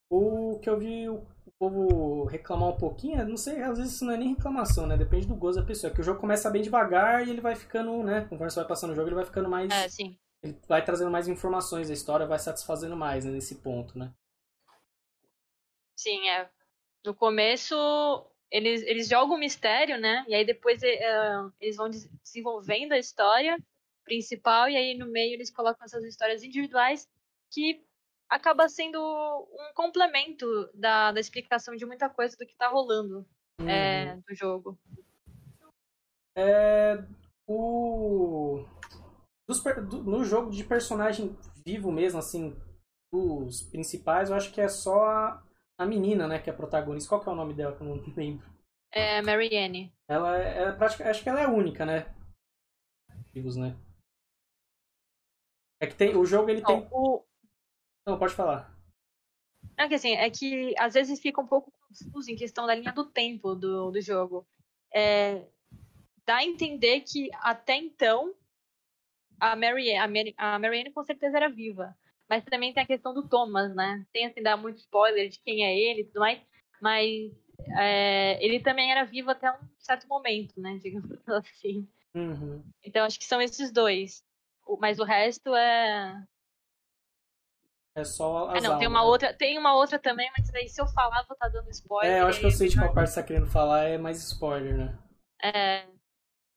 Speaker 1: O que eu vi o povo reclamar um pouquinho, não sei, às vezes isso não é nem reclamação, né? Depende do gosto da pessoa. É que o jogo começa bem devagar e ele vai ficando, né? Conforme você vai passando o jogo, ele vai ficando mais.
Speaker 4: É, sim.
Speaker 1: Ele vai trazendo mais informações, a história vai satisfazendo mais né, nesse ponto, né?
Speaker 4: Sim, é. No começo, eles, eles jogam o mistério, né? E aí depois uh, eles vão desenvolvendo a história principal, e aí no meio eles colocam essas histórias individuais que acaba sendo um complemento da, da explicação de muita coisa do que tá rolando uhum. é, do jogo.
Speaker 1: É, o, dos, do, no jogo de personagem vivo mesmo, assim, os principais, eu acho que é só a, a menina, né, que é a protagonista. Qual que é o nome dela que eu não lembro?
Speaker 4: É Marianne.
Speaker 1: Ela é, é praticamente, acho que ela é a única, né? Né? É que tem, o jogo ele tem.
Speaker 4: O,
Speaker 1: não, pode falar.
Speaker 4: É que assim, é que às vezes fica um pouco confuso em questão da linha do tempo do, do jogo. É, dá a entender que até então a Mary, a, Mary, a Marianne com certeza era viva. Mas também tem a questão do Thomas, né? Tem assim, dar muito spoiler de quem é ele e tudo mais. Mas é, ele também era vivo até um certo momento, né? Digamos assim.
Speaker 1: Uhum.
Speaker 4: Então acho que são esses dois. Mas o resto é
Speaker 1: é só as
Speaker 4: ah, não, tem uma outra, tem uma outra também, mas daí se eu falar vou estar tá dando spoiler.
Speaker 1: É, eu acho que eu sei de qual parte você tá querendo falar, é mais spoiler, né?
Speaker 4: É.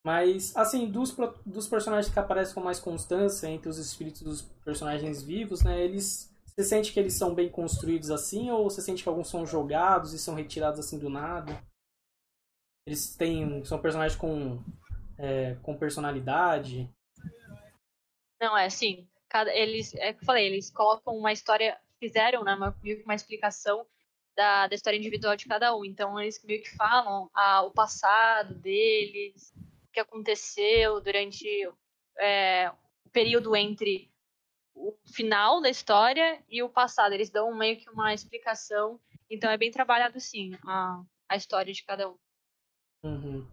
Speaker 1: Mas, assim, dos, dos personagens que aparecem com mais constância entre os espíritos dos personagens vivos, né? Eles. Você sente que eles são bem construídos assim, ou você sente que alguns são jogados e são retirados assim do nada? Eles têm. São personagens com. É, com personalidade?
Speaker 4: Não, é assim cada, eles, é que eu falei, eles colocam uma história, fizeram, né, uma, uma explicação da, da história individual de cada um. Então eles meio que falam ah, o passado deles, que aconteceu durante é, o período entre o final da história e o passado. Eles dão meio que uma explicação. Então é bem trabalhado, sim, a, a história de cada um.
Speaker 1: Uhum.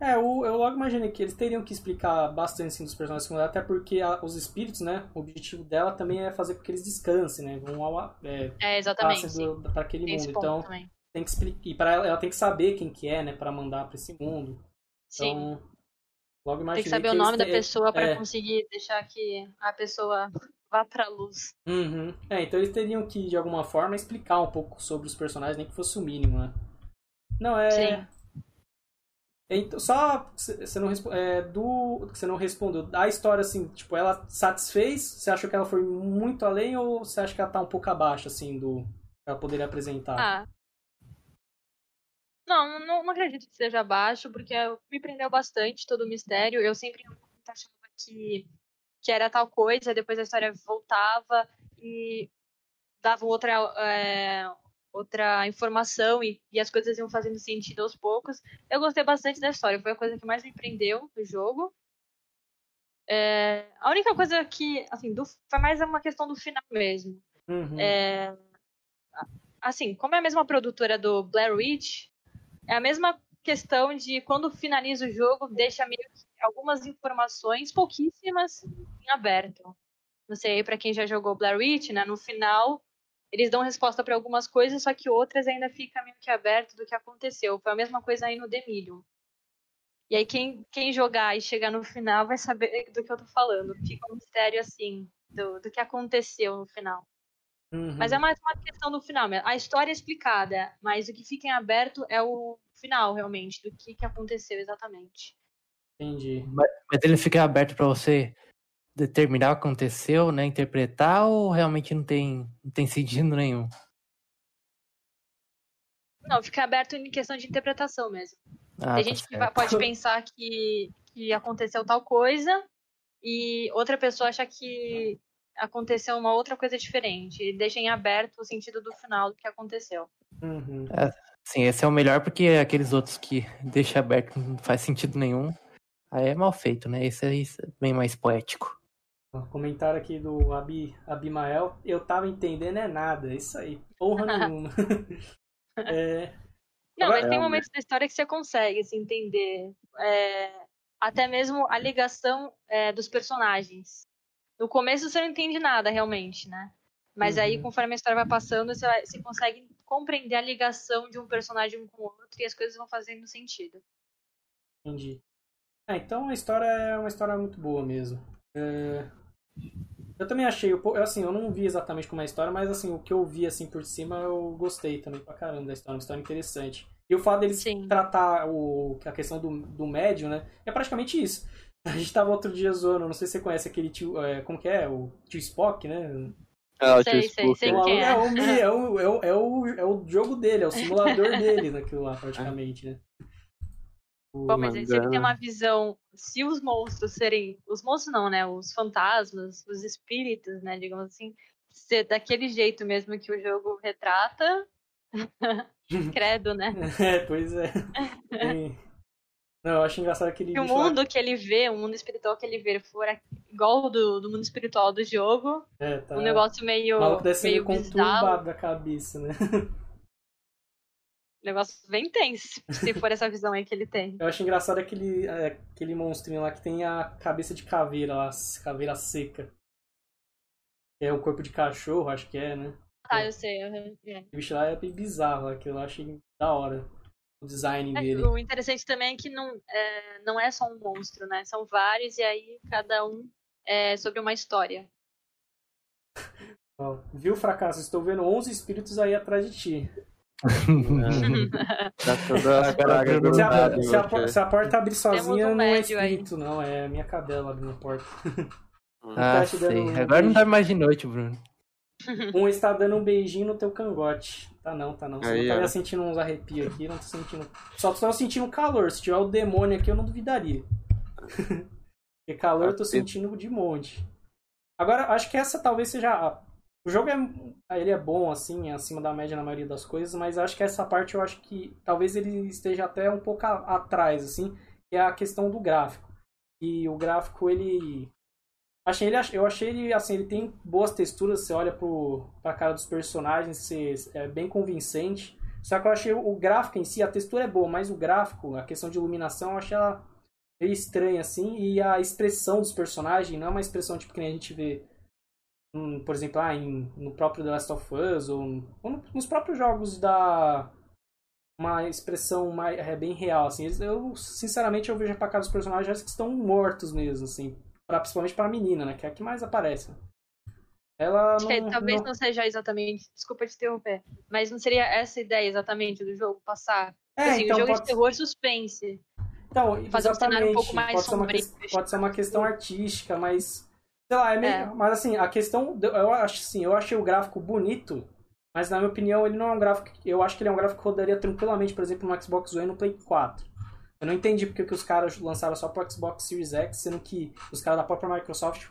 Speaker 1: É, eu, eu logo imaginei que eles teriam que explicar bastante assim, dos personagens secundários, até porque a, os espíritos, né? O objetivo dela também é fazer com que eles descansem, né? Vão ao,
Speaker 4: é, é, exatamente.
Speaker 1: para aquele tem mundo. Então, também. tem que explicar. E para ela, ela tem que saber quem que é, né? Para mandar para esse mundo. Então, Sim. logo imaginei
Speaker 4: Tem que saber
Speaker 1: que
Speaker 4: o nome da pessoa para é. conseguir deixar que a pessoa vá pra luz.
Speaker 1: Uhum. É, então eles teriam que, de alguma forma, explicar um pouco sobre os personagens, nem que fosse o mínimo, né? Não, é. Sim. Então, só você não, é, do você não respondeu. A história, assim, tipo, ela satisfez? Você acha que ela foi muito além ou você acha que ela tá um pouco abaixo, assim, do que ela poderia apresentar?
Speaker 4: Ah. Não, não, não acredito que seja abaixo, porque me prendeu bastante todo o mistério. Eu sempre achava que, que era tal coisa, depois a história voltava e dava outra, é, outra informação e, e as coisas iam fazendo sentido aos poucos. Eu gostei bastante da história, foi a coisa que mais me prendeu no jogo. É, a única coisa que, assim, do, foi mais uma questão do final mesmo.
Speaker 1: Uhum.
Speaker 4: É, assim, como é a mesma produtora do Blair Witch, é a mesma questão de quando finaliza o jogo, deixa algumas informações, pouquíssimas, em aberto. Não sei, para quem já jogou Blair Witch, né, no final eles dão resposta para algumas coisas, só que outras ainda fica meio que aberto do que aconteceu. Foi a mesma coisa aí no Demilho. E aí quem, quem jogar e chegar no final vai saber do que eu tô falando. Fica um mistério assim, do, do que aconteceu no final.
Speaker 1: Uhum.
Speaker 4: Mas é mais uma questão do final. A história é explicada, mas o que fica em aberto é o final, realmente, do que, que aconteceu exatamente.
Speaker 1: Entendi.
Speaker 2: Mas, mas ele fica aberto para você determinar o que aconteceu, né? Interpretar ou realmente não tem, não tem sentido nenhum?
Speaker 4: Não, fica aberto em questão de interpretação mesmo. Ah, tem tá gente certo. que pode pensar que, que aconteceu tal coisa e outra pessoa acha que aconteceu uma outra coisa diferente. E deixa em aberto o sentido do final do que aconteceu.
Speaker 1: Uhum.
Speaker 2: É, sim, esse é o melhor porque aqueles outros que deixa aberto não faz sentido nenhum. Aí é mal feito, né? Esse é bem mais poético.
Speaker 1: Comentário aqui do Abi, Abimael. Eu tava entendendo é nada. Isso aí. Porra nenhuma. é,
Speaker 4: Não,
Speaker 1: Agora-
Speaker 4: mas tem
Speaker 3: É,
Speaker 4: momentos da história que você consegue assim, entender. é, até mesmo a ligação é, dos personagens. No começo você não entende nada, realmente, né? Mas aí,
Speaker 1: Uhum.
Speaker 4: conforme a história vai passando, você, vai- você consegue compreender a ligação de um personagem com o outro e as coisas vão fazendo sentido.
Speaker 1: Entendi. É, então a história é uma história muito boa mesmo. É, Eu também achei, pouco- assim, eu não vi exatamente como é a história, mas assim, o que eu vi assim por cima eu gostei também pra caramba da história, uma história interessante. E o fato deles
Speaker 4: Sim.
Speaker 1: tratar o, a questão do, do médio, né? É praticamente isso. A gente tava outro dia zoando, não sei se você conhece aquele tio, é, como que é? O tio Spock, né?
Speaker 3: Ah,
Speaker 4: Sei,
Speaker 3: tio
Speaker 4: sei, sei
Speaker 3: né?
Speaker 1: O
Speaker 4: é.
Speaker 1: é, o, é, o, é, o, é, jogo dele, é o simulador dele naquilo lá, praticamente, né?
Speaker 4: Bom, mas ele tem
Speaker 3: Mandana.
Speaker 4: uma visão. Se os monstros serem. Os monstros não, né? Os fantasmas, os espíritos, né? Digamos assim. Ser daquele jeito mesmo que o jogo retrata. Credo, né?
Speaker 1: É, pois é. Tem- Não, eu acho engraçado aquele
Speaker 4: Se o
Speaker 1: bicho lá-
Speaker 4: mundo que ele vê, o mundo espiritual que ele vê, for igual o do, do mundo espiritual do jogo,
Speaker 1: É, tá.
Speaker 4: um negócio meio,
Speaker 1: O maluco deve meio conturbado da cabeça, né?
Speaker 4: negócio bem tenso, se for essa visão aí que ele tem.
Speaker 1: Eu acho engraçado aquele, é, aquele monstrinho lá que tem a cabeça de caveira lá, caveira seca. É o corpo de cachorro, acho que é, né?
Speaker 4: Ah, eu sei. uhum, é.
Speaker 1: O bicho lá é bem bizarro, aquilo eu achei da hora. O design
Speaker 4: É,
Speaker 1: dele.
Speaker 4: O interessante também é que não é, não é só um monstro, né? São vários, e aí cada um é sobre uma história.
Speaker 1: Ó, viu, fracasso? Estou vendo 11 espíritos aí atrás de ti.
Speaker 3: Tá
Speaker 1: Se a, se se porta abrir sozinha,
Speaker 4: um
Speaker 1: não é
Speaker 4: médio aí.
Speaker 1: espírito, não. É a minha cadela abrindo a porta.
Speaker 2: Ah,
Speaker 1: tá
Speaker 2: sei.
Speaker 1: um
Speaker 2: Agora não dá mais de noite, Bruno.
Speaker 1: Um está dando um beijinho no teu cangote. Tá não, tá não. Você
Speaker 3: Aí,
Speaker 1: não estaria
Speaker 3: ó.
Speaker 1: sentindo uns arrepios aqui, não tô sentindo. Só tô sentindo calor. Se tiver o demônio aqui, eu não duvidaria. Porque calor eu tô sentindo de monte. Agora, acho que essa talvez seja. O jogo é. Ele é bom, assim, é acima da média na maioria das coisas, mas acho que essa parte eu acho que talvez ele esteja até um pouco a- atrás, assim, que é a questão do gráfico. E o gráfico, ele. Achei ele, eu achei ele, assim, ele tem boas texturas, você olha pro, pra cara dos personagens, você, é bem convincente. Só que eu achei o gráfico em si, a textura é boa, mas o gráfico, a questão de iluminação, eu achei ela meio estranha, assim. E a expressão dos personagens não é uma expressão tipo que nem a gente vê, hum, por exemplo, ah, em- no próprio The Last of Us, ou, ou no- nos próprios jogos da... Uma expressão mais, é bem real, assim. Eles- Eu, sinceramente, eu vejo pra cara dos personagens que estão mortos mesmo, assim. Pra, principalmente pra menina, né? Que é a que mais aparece. Ela não,
Speaker 4: talvez
Speaker 1: não-
Speaker 4: não seja exatamente. Desculpa te interromper. Mas não seria essa a ideia exatamente do jogo passar?
Speaker 1: É,
Speaker 4: assim,
Speaker 1: então
Speaker 4: o jogo
Speaker 1: pode,
Speaker 4: de terror suspense.
Speaker 1: então,
Speaker 4: fazer um cenário um pouco mais
Speaker 1: pode, ser uma,
Speaker 4: sombrio.
Speaker 1: pode ser uma questão artística, mas. Sei lá, é meio.
Speaker 4: É.
Speaker 1: Mas assim, a questão. Eu acho assim, eu achei o gráfico bonito, mas na minha opinião ele não é um gráfico. Eu acho que ele é um gráfico que rodaria tranquilamente, por exemplo, no Xbox One e no Play 4. Eu não entendi porque que os caras lançaram só pro Xbox Series X, sendo que os caras da própria Microsoft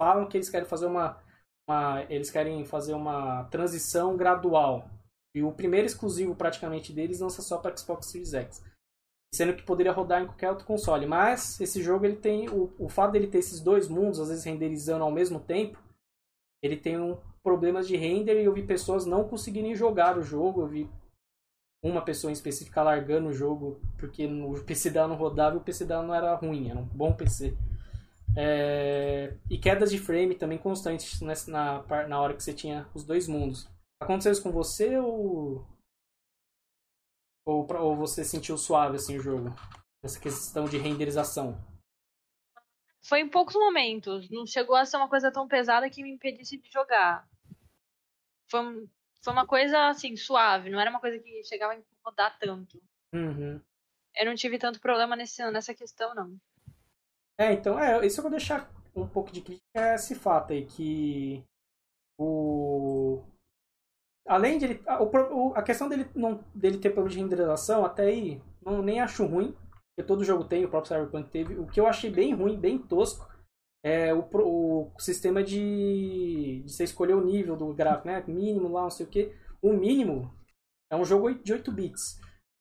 Speaker 1: falam que eles querem fazer uma, uma- eles querem fazer uma transição gradual. E o primeiro exclusivo praticamente deles lança só para Xbox Series X. Sendo que poderia rodar em qualquer outro console. Mas esse jogo ele tem o, o fato dele ter esses dois mundos às vezes renderizando ao mesmo tempo, ele tem um problemas de render e eu vi pessoas não conseguirem jogar o jogo, eu vi uma pessoa em específica largando o jogo porque o PC dela não rodava e o PC dela não era ruim, era um bom PC. É, E quedas de frame também constantes nessa- na, na hora que você tinha os dois mundos. Aconteceu isso com você ou. Ou, pra- ou você sentiu suave assim o jogo? Essa questão de renderização.
Speaker 4: Foi em poucos momentos. Não chegou a ser uma coisa tão pesada que me impedisse de jogar. Foi, um- foi uma coisa assim, suave. Não era uma coisa que chegava a incomodar tanto.
Speaker 1: Uhum.
Speaker 4: Eu não tive tanto problema nesse, nessa questão, não.
Speaker 1: É, então, é, isso eu vou deixar um pouco de crítica é esse fato aí, que o. Além de ele. A, o a questão dele, não, dele ter problema de renderização, até aí, não, nem acho ruim, porque todo jogo tem, o próprio Cyberpunk teve. O que eu achei bem ruim, bem tosco, é o, o sistema de, de você escolher o nível do gráfico, né? Mínimo lá, não sei o que. O mínimo é um jogo de 8 bits.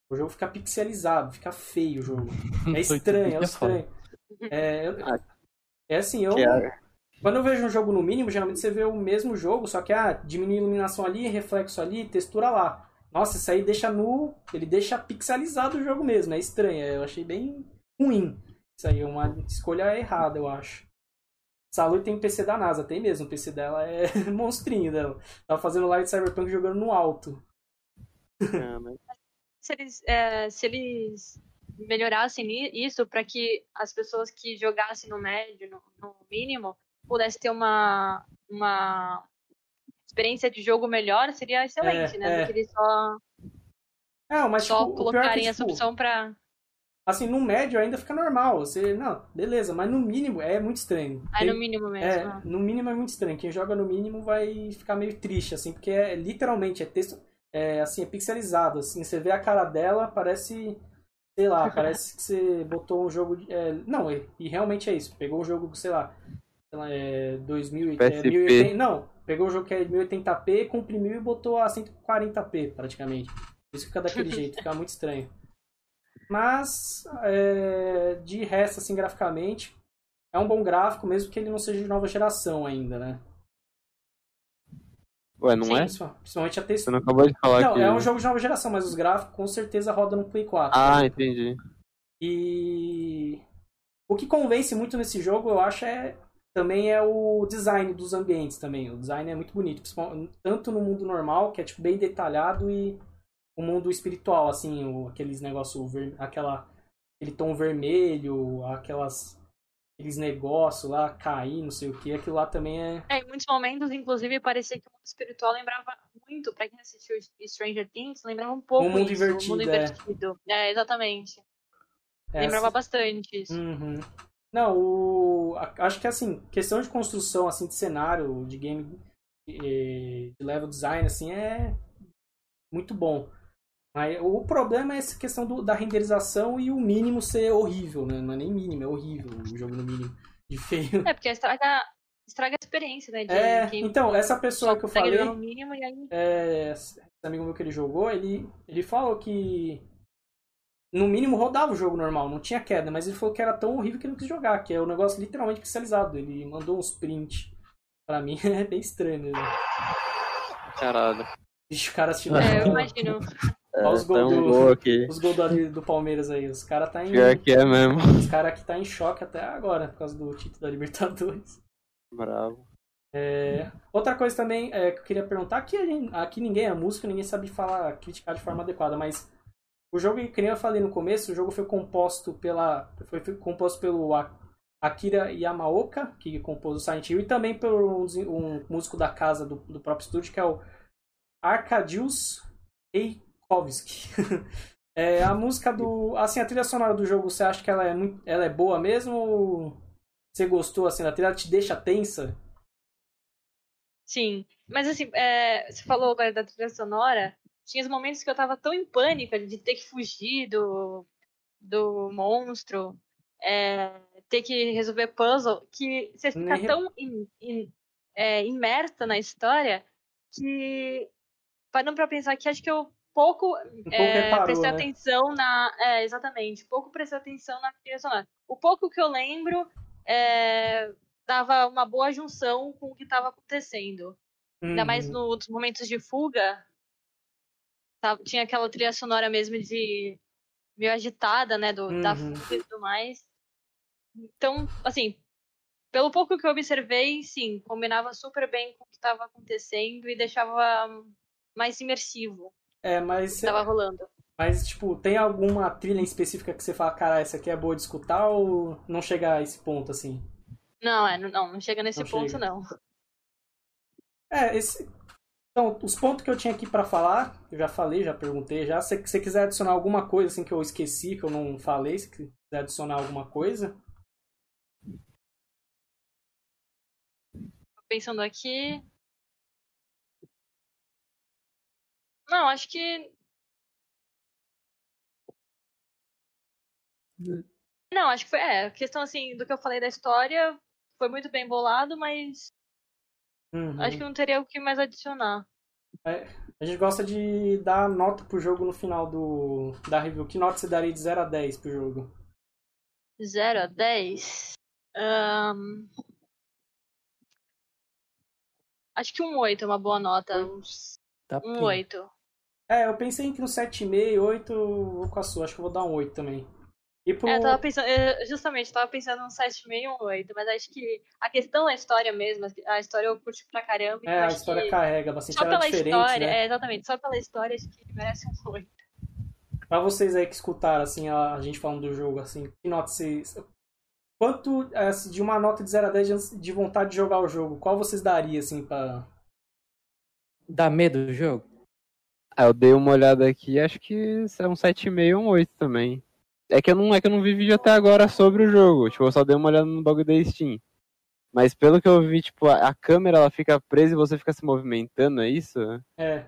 Speaker 1: O jogo fica pixelizado, fica feio o jogo. É estranho, é estranho. É, eu- é assim, eu.
Speaker 3: É-
Speaker 1: Quando eu vejo um jogo no mínimo, geralmente você vê o mesmo jogo, só que ah, diminui a iluminação ali, reflexo ali, textura lá. Nossa, isso aí deixa no. Ele deixa pixelizado o jogo mesmo, é estranho. Eu achei bem ruim. Isso aí é uma escolha errada, eu acho. Salu tem PC da NASA, tem mesmo. O PC dela é monstrinho dela. Tava fazendo live de Cyberpunk jogando no alto.
Speaker 3: Ah, mas-
Speaker 4: Se eles, é, se eles melhorassem isso para que as pessoas que jogassem no médio, no, no mínimo, pudessem ter uma, uma experiência de jogo melhor, seria excelente,
Speaker 1: É,
Speaker 4: né?
Speaker 1: é.
Speaker 4: Do que eles só,
Speaker 1: É, mas
Speaker 4: só
Speaker 1: tipo, é que,
Speaker 4: colocarem essa
Speaker 1: tipo,
Speaker 4: opção pra.
Speaker 1: Assim, no médio ainda fica normal. Você, não, beleza, mas no mínimo é muito estranho. Tem-
Speaker 4: no mínimo mesmo.
Speaker 1: É,
Speaker 4: né?
Speaker 1: no mínimo é muito estranho. Quem joga no mínimo vai ficar meio triste, assim, porque é literalmente é texto, é, assim, é pixelizado, assim, você vê a cara dela, parece, sei lá, parece que você botou um jogo, de, é, não, e, e realmente é isso. Pegou um jogo, sei lá, sei lá, é 2000, e- é,
Speaker 3: PSP.
Speaker 1: 1080, não, pegou um jogo que é 1080p, comprimiu e botou a 140p, praticamente. Isso fica daquele jeito, fica muito estranho. Mas, é, de resto, assim, graficamente, é um bom gráfico, mesmo que ele não seja de nova geração ainda, né?
Speaker 3: Ué, não
Speaker 4: Sim.
Speaker 3: é?
Speaker 1: Principal- Principalmente a
Speaker 3: Você
Speaker 1: textura.
Speaker 3: não acabou de falar
Speaker 1: Não,
Speaker 3: que.
Speaker 1: é um jogo de nova geração, mas os gráficos com certeza rodam no Play 4.
Speaker 3: Ah,
Speaker 1: né?
Speaker 3: entendi.
Speaker 1: E o que convence muito nesse jogo, eu acho, é também é o design dos ambientes também. O design é muito bonito, tanto no mundo normal, que é tipo bem detalhado, e o mundo espiritual, assim, o, aqueles negócios, ver- aquela aquele tom vermelho, aquelas aqueles negócios lá cair, não sei o que, aquilo lá também é
Speaker 4: É, em muitos momentos, inclusive, parecia que o mundo espiritual lembrava muito, pra quem assistiu Stranger Things, lembrava um pouco
Speaker 1: Um mundo
Speaker 4: isso,
Speaker 1: invertido,
Speaker 4: o mundo
Speaker 1: é.
Speaker 4: invertido. É, exatamente.
Speaker 1: é
Speaker 4: Lembrava bastante isso.
Speaker 1: Uhum. Não, o... acho que assim, questão de construção assim de cenário, de game, eh, de level design assim é muito bom. Mas o problema é essa questão do- da renderização e o mínimo ser horrível, né? Não é nem mínimo, é horrível o jogo no mínimo de feio.
Speaker 4: É, porque estraga, estraga a experiência, né? De
Speaker 1: É,
Speaker 4: quem
Speaker 1: então, essa pessoa que eu
Speaker 4: consegue
Speaker 1: falei,
Speaker 4: no mínimo e aí.
Speaker 1: é, esse amigo meu que ele jogou, ele, ele falou que no mínimo rodava o jogo normal, não tinha queda, mas ele falou que era tão horrível que ele não quis jogar, que é o negócio literalmente pixelizado. Ele mandou uns print. Pra mim é bem estranho mesmo.
Speaker 3: Caralho.
Speaker 1: Vixe, o cara assistindo
Speaker 4: É, eu imagino.
Speaker 1: Olha os
Speaker 3: É,
Speaker 1: gols
Speaker 3: tá um
Speaker 1: do-
Speaker 3: gol
Speaker 1: os gols do, do Palmeiras aí. Os caras tá em.
Speaker 3: Pior que é mesmo.
Speaker 1: Os caras aqui tá em choque até agora, por causa do título da Libertadores.
Speaker 3: Bravo.
Speaker 1: É, outra coisa também é, que eu queria perguntar, gente- aqui ninguém é músico, ninguém sabe falar, criticar de forma adequada, mas o jogo, que nem eu falei no começo, o jogo foi composto pela. Foi, composto pelo Akira Yamaoka, que compôs o Silent Hill, e também por um, um músico da casa do, do próprio estúdio, que é o Arkadiusz Eikovsky. É, a música do. Assim, a trilha sonora do jogo, você acha que ela é, muito, ela é boa mesmo? Ou você gostou assim da trilha? Ela te deixa tensa?
Speaker 4: Sim. Mas assim, é, você falou agora da trilha sonora. Tinha os momentos que eu tava tão em pânico de ter que fugir do, do monstro, é, ter que resolver puzzle, que você fica
Speaker 1: Nem
Speaker 4: tão im- im- é, imersa na história que, parando pra pensar que acho que eu pouco
Speaker 1: Um pouco
Speaker 4: é,
Speaker 1: reparou,
Speaker 4: prestei
Speaker 1: né?
Speaker 4: atenção na. É, exatamente. Pouco prestei atenção na trilha sonora. O pouco que eu lembro é, dava uma boa junção com o que estava acontecendo. Ainda mais
Speaker 1: Uhum.
Speaker 4: nos momentos de fuga. tava- tinha aquela trilha sonora mesmo de. meio agitada, né? Do, Da
Speaker 1: Uhum.
Speaker 4: fuga e tudo mais. Então, assim. Pelo pouco que eu observei, sim, combinava super bem com o que estava acontecendo e deixava mais imersivo
Speaker 1: É, mas,
Speaker 4: estava rolando.
Speaker 1: mas, tipo, tem alguma trilha em específica que você fala, cara, essa aqui é boa de escutar ou não chega a esse ponto, assim?
Speaker 4: Não, é, não, não chega nesse
Speaker 1: Não
Speaker 4: ponto,
Speaker 1: chega.
Speaker 4: não.
Speaker 1: É, esse... Então, os pontos que eu tinha aqui pra falar, eu já falei, já perguntei, já. Se você quiser adicionar alguma coisa, assim, que eu esqueci, que eu não falei, se quiser adicionar alguma coisa.
Speaker 4: Tô pensando aqui. Não, acho que. Não, acho que foi. É, a questão assim, do que eu falei da história foi muito bem bolado, mas
Speaker 1: Uhum.
Speaker 4: acho que não teria o que mais adicionar.
Speaker 1: A gente gosta de dar nota pro jogo no final do, da review. Que nota você daria de 0 a 10 pro jogo?
Speaker 4: 0 a 10. Ahn, Acho que um 8 é uma boa nota.
Speaker 2: Tá
Speaker 4: Um
Speaker 2: bem.
Speaker 4: 8.
Speaker 1: É, eu pensei entre um 7,5 e 8, vou com a sua, acho que eu vou dar um 8 também. E pro...
Speaker 4: É, eu tava pensando, eu- justamente, eu tava pensando num 7,5 e um 8, mas acho que a questão é a história mesmo, a história eu curti pra caramba. então
Speaker 1: É, a
Speaker 4: acho
Speaker 1: história
Speaker 4: que
Speaker 1: carrega bastante,
Speaker 4: Só
Speaker 1: ela é
Speaker 4: pela
Speaker 1: diferente,
Speaker 4: história,
Speaker 1: né?
Speaker 4: é, exatamente, só pela história acho que merece um 8.
Speaker 1: Pra vocês aí que escutaram, assim, a, a gente falando do jogo, assim, que nota vocês... Quanto, é, de uma nota de 0 a 10 de- de vontade de jogar o jogo, qual vocês dariam, assim, pra...
Speaker 2: Dá medo do jogo?
Speaker 3: Ah, eu dei uma olhada aqui, acho que é um 7,5 ou um 8 também. É que eu não é que eu não vi vídeo até agora sobre o jogo. Tipo, eu só dei uma olhada no bagulho da Steam. Mas pelo que eu vi, tipo, a, a câmera ela fica presa e você fica se movimentando, é isso?
Speaker 1: É,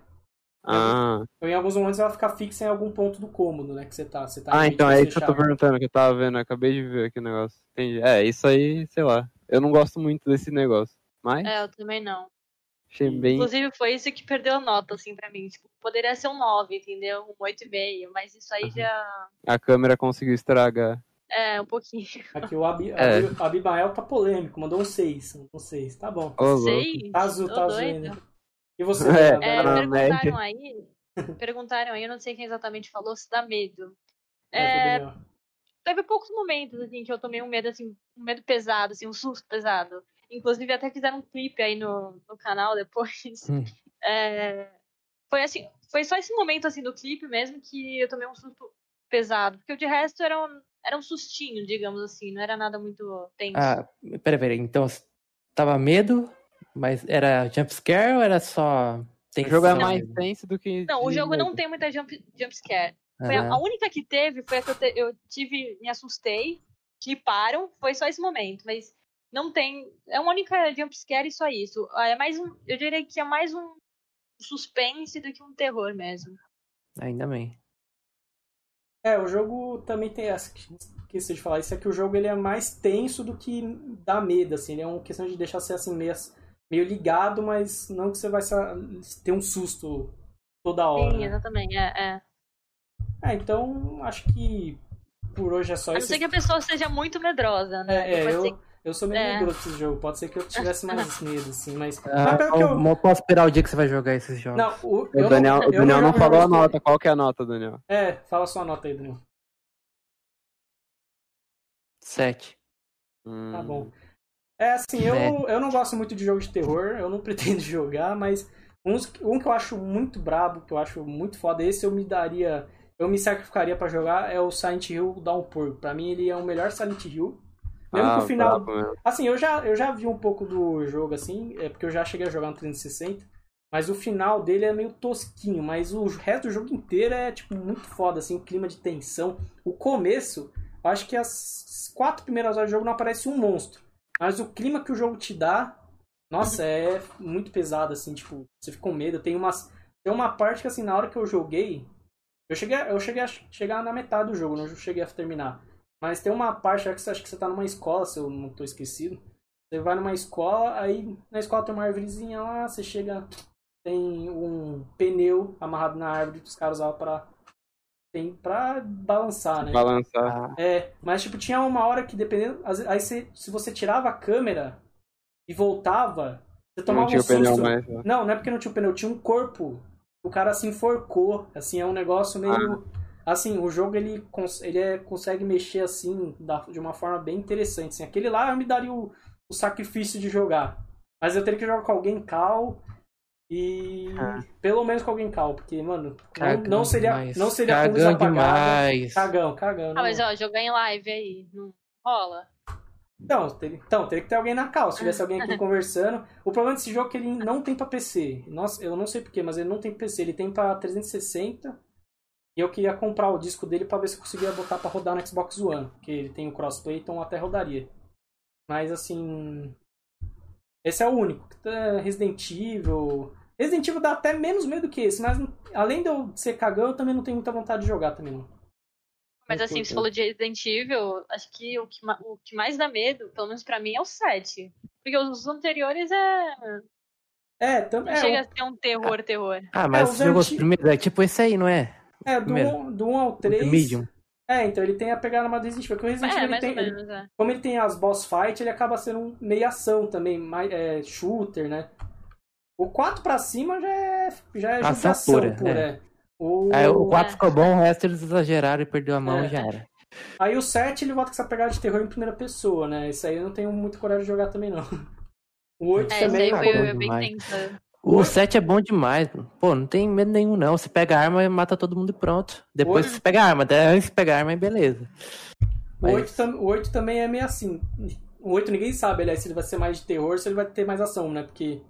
Speaker 3: Ah,
Speaker 1: em alguns momentos ela fica fixa em algum ponto do cômodo, né, que você tá. Você tá
Speaker 3: ah então é isso que eu tô perguntando, que eu tava vendo, eu acabei de ver aqui o negócio. Entendi. É, isso aí, sei lá. Eu não gosto muito desse negócio. Mas
Speaker 4: É, eu também não.
Speaker 3: Achei bem.
Speaker 4: Inclusive foi isso que perdeu a nota, assim, pra mim. Tipo, poderia ser um 9, entendeu? Um 8,5, mas isso aí
Speaker 3: Uhum.
Speaker 4: já
Speaker 3: A câmera conseguiu estragar.
Speaker 4: é um pouquinho.
Speaker 1: Aqui o Abi,
Speaker 3: É.
Speaker 1: Abi- Abimael tá polêmico, mandou um 6. Um 6, tá bom.
Speaker 3: Ô, louco.
Speaker 4: Sei,
Speaker 1: Tá azul, tá azul ainda. E você,
Speaker 3: É?
Speaker 4: É, perguntaram
Speaker 3: média.
Speaker 4: aí, perguntaram aí, eu não sei quem exatamente falou, se dá medo.
Speaker 1: É,
Speaker 4: É, teve poucos momentos, assim, que eu tomei um medo, assim, um medo pesado, assim, um susto pesado. Inclusive, até fizeram um clipe aí no, no canal depois.
Speaker 2: Hum.
Speaker 4: É, foi assim, foi só esse momento, assim, do clipe mesmo que eu tomei um susto pesado. Porque de resto era um, era um sustinho, digamos assim, não era nada muito tenso.
Speaker 2: Ah, pera, pera. Então, tava medo, mas era jumpscare ou era só.
Speaker 3: O jogo é mais tenso do que.
Speaker 4: não, o jogo não
Speaker 3: medo.
Speaker 4: tem muita jump, jumpscare. Foi a,
Speaker 2: Aham.
Speaker 4: a única que teve foi a que eu, te- eu tive, me assustei, cliparam, foi só esse momento, mas não tem. É uma única jumpscare e só isso. Ah, É mais um. Eu diria que é mais um suspense do que um terror mesmo.
Speaker 2: Ainda bem.
Speaker 1: É, o jogo também tem essa. Esqueci de falar isso, é que o jogo ele é mais tenso do que dá medo, assim. Ele é uma questão de deixar você assim meio, meio ligado, mas não que você vai ter um susto toda hora.
Speaker 4: Sim,
Speaker 1: né?
Speaker 4: exatamente. É, é.
Speaker 1: É, então acho que por hoje é só
Speaker 4: A não
Speaker 1: isso.
Speaker 4: ser que a pessoa seja muito medrosa, né?
Speaker 1: É, é,
Speaker 4: Pode ser
Speaker 1: eu, eu sou meio
Speaker 4: É.
Speaker 1: medroso desse jogo. Pode ser que eu tivesse mais medo, assim, mas.
Speaker 2: Ah,
Speaker 1: mas eu-
Speaker 2: posso esperar o dia que você vai jogar esses jogos.
Speaker 1: Não, o,
Speaker 3: O Daniel,
Speaker 1: não,
Speaker 3: o Daniel não
Speaker 1: jogo
Speaker 3: falou a nota. Qual que é a nota, Daniel?
Speaker 1: É, fala sua nota aí, Daniel.
Speaker 2: Sete.
Speaker 3: Hum,
Speaker 1: Tá bom. É assim, eu, eu não gosto muito de jogo de terror, eu não pretendo jogar, mas uns, um que eu acho muito brabo, que eu acho muito foda, esse eu me daria. Eu me sacrificaria pra jogar, é o Silent Hill Downpour. Pra mim ele é o melhor Silent Hill. Mesmo
Speaker 3: ah,
Speaker 1: que o final.
Speaker 3: brabo mesmo.
Speaker 1: Assim, eu já, eu já vi um pouco do jogo assim, é porque eu já cheguei a jogar no 360. Mas o final dele é meio tosquinho, mas o resto do jogo inteiro é tipo muito foda, assim, o clima de tensão. O começo, eu acho que as quatro primeiras horas do jogo não aparece um monstro. Mas o clima que o jogo te dá, nossa, é muito pesado, assim, tipo, você fica com medo. Tem umas. Tem uma parte que assim, na hora que eu joguei. Eu cheguei, eu cheguei a chegar na metade do jogo, não cheguei a terminar. Mas tem uma parte lá que você acha que você tá numa escola, se eu não tô esquecido. Você vai numa escola, aí na escola tem uma árvorezinha lá, você chega, tem um pneu amarrado na árvore que os caras usavam pra, tem, pra balançar, né?
Speaker 3: Balançar.
Speaker 2: Ah,
Speaker 1: É, mas tipo, tinha uma hora que dependendo. Aí você, se você tirava a câmera e voltava, você tomava
Speaker 3: Não tinha
Speaker 1: um
Speaker 3: o pneu
Speaker 1: susto.
Speaker 3: mais. né?
Speaker 1: Não, não é porque não tinha o pneu, tinha um corpo. O cara se enforcou. Assim, é um negócio meio. Assim, o jogo ele, cons- ele é- consegue mexer assim da- de uma forma bem interessante. Assim, aquele lá eu me daria o, o sacrifício de jogar. Mas eu teria que jogar com alguém cal. E.
Speaker 3: Ah.
Speaker 1: Pelo menos com alguém cal, porque, mano, não,
Speaker 2: cagão
Speaker 1: não seria,
Speaker 2: demais.
Speaker 1: não seria
Speaker 2: Cagão
Speaker 1: apagada.
Speaker 2: demais.
Speaker 1: Cagão, cagão.
Speaker 4: Ah, mas ó, jogar em live aí, não rola?
Speaker 1: Então, teria, então, teria que ter alguém na cal. Se tivesse alguém aqui conversando. O problema desse jogo é que ele não tem pra PC. Nossa, eu não sei porquê, mas ele não tem PC. Ele tem pra 360. E eu queria comprar o disco dele pra ver se eu conseguia botar pra rodar no Xbox One. Porque ele tem o crossplay, então até rodaria. Mas assim. Esse é o único. É Resident Evil. Resident Evil dá até menos medo que esse, mas além de eu ser cagão, eu também não tenho muita vontade de jogar também, não.
Speaker 4: Mas assim, você falou de Resident Evil, acho que o que, o que mais dá medo, pelo menos pra mim, é o 7. Porque os anteriores é.
Speaker 1: É, tam,
Speaker 4: Não
Speaker 1: é,
Speaker 4: chega
Speaker 1: o-
Speaker 4: a ser um terror, terror.
Speaker 2: Ah, mas
Speaker 1: os
Speaker 2: você jogou os
Speaker 1: anti-
Speaker 2: primeiros. É tipo esse aí, não é?
Speaker 1: É do,
Speaker 2: primeiro.
Speaker 1: 1 do 1 ao
Speaker 2: O
Speaker 1: 3.
Speaker 2: Medium.
Speaker 1: É, então ele tem a pegada mais do Resident Evil. Porque o Resident
Speaker 4: É,
Speaker 1: Evil, tem,
Speaker 4: menos, é.
Speaker 1: como ele tem as boss fight, ele acaba sendo um meio ação também, mais, é, shooter, né? O 4 pra cima já é, já é
Speaker 2: Ação
Speaker 1: judiação
Speaker 2: pura,
Speaker 1: pura.
Speaker 2: é.
Speaker 1: é. O...
Speaker 2: Aí o 4
Speaker 4: É.
Speaker 2: ficou bom, o resto eles exageraram e perdeu a mão
Speaker 1: É.
Speaker 2: e já era.
Speaker 1: Aí o 7 ele volta com essa pegada de terror em primeira pessoa, né? Isso aí eu não tenho muito coragem de jogar também, não. O 8
Speaker 4: É,
Speaker 1: também.
Speaker 4: foi
Speaker 2: bom
Speaker 4: bem tensa.
Speaker 2: O 7 é bom demais, mano. Pô, não tem medo nenhum, não. Você pega a arma e mata todo mundo e pronto. Depois
Speaker 1: Oi?
Speaker 2: você pega a arma, até antes de pegar a arma, aí beleza.
Speaker 1: O 8, tam- o 8 também é meio assim. O 8 ninguém sabe, aliás, se ele vai ser mais de terror, se ele vai ter mais ação, né? Porque.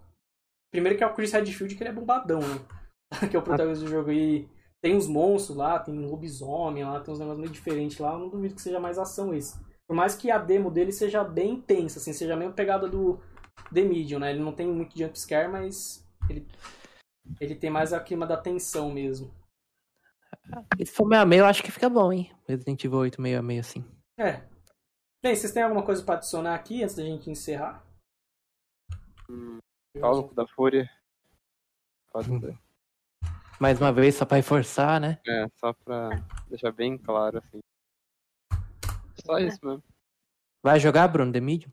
Speaker 1: Primeiro que é o Chris Redfield, que ele é bombadão, né? que é o protagonista do jogo. E tem uns monstros lá, tem um lobisomem lá, tem uns negócios meio diferentes lá. Eu não duvido que seja mais ação esse. Por mais que a demo dele seja bem intensa, assim, seja mesma pegada do The Medium, né? Ele não tem muito jumpscare, mas ele, ele tem mais a clima da tensão mesmo.
Speaker 2: E se for meio a meio, eu acho que fica bom, hein? Resident Evil 8 meio a meio assim.
Speaker 1: É. Bem, vocês têm alguma coisa pra adicionar aqui antes da gente encerrar?
Speaker 3: Paulo da Fúria. Pode
Speaker 2: Hum.
Speaker 3: ser.
Speaker 2: Mais uma vez, só pra reforçar, né?
Speaker 3: É, só pra deixar bem claro, assim. Só isso mesmo.
Speaker 2: Vai jogar, Bruno, The Medium?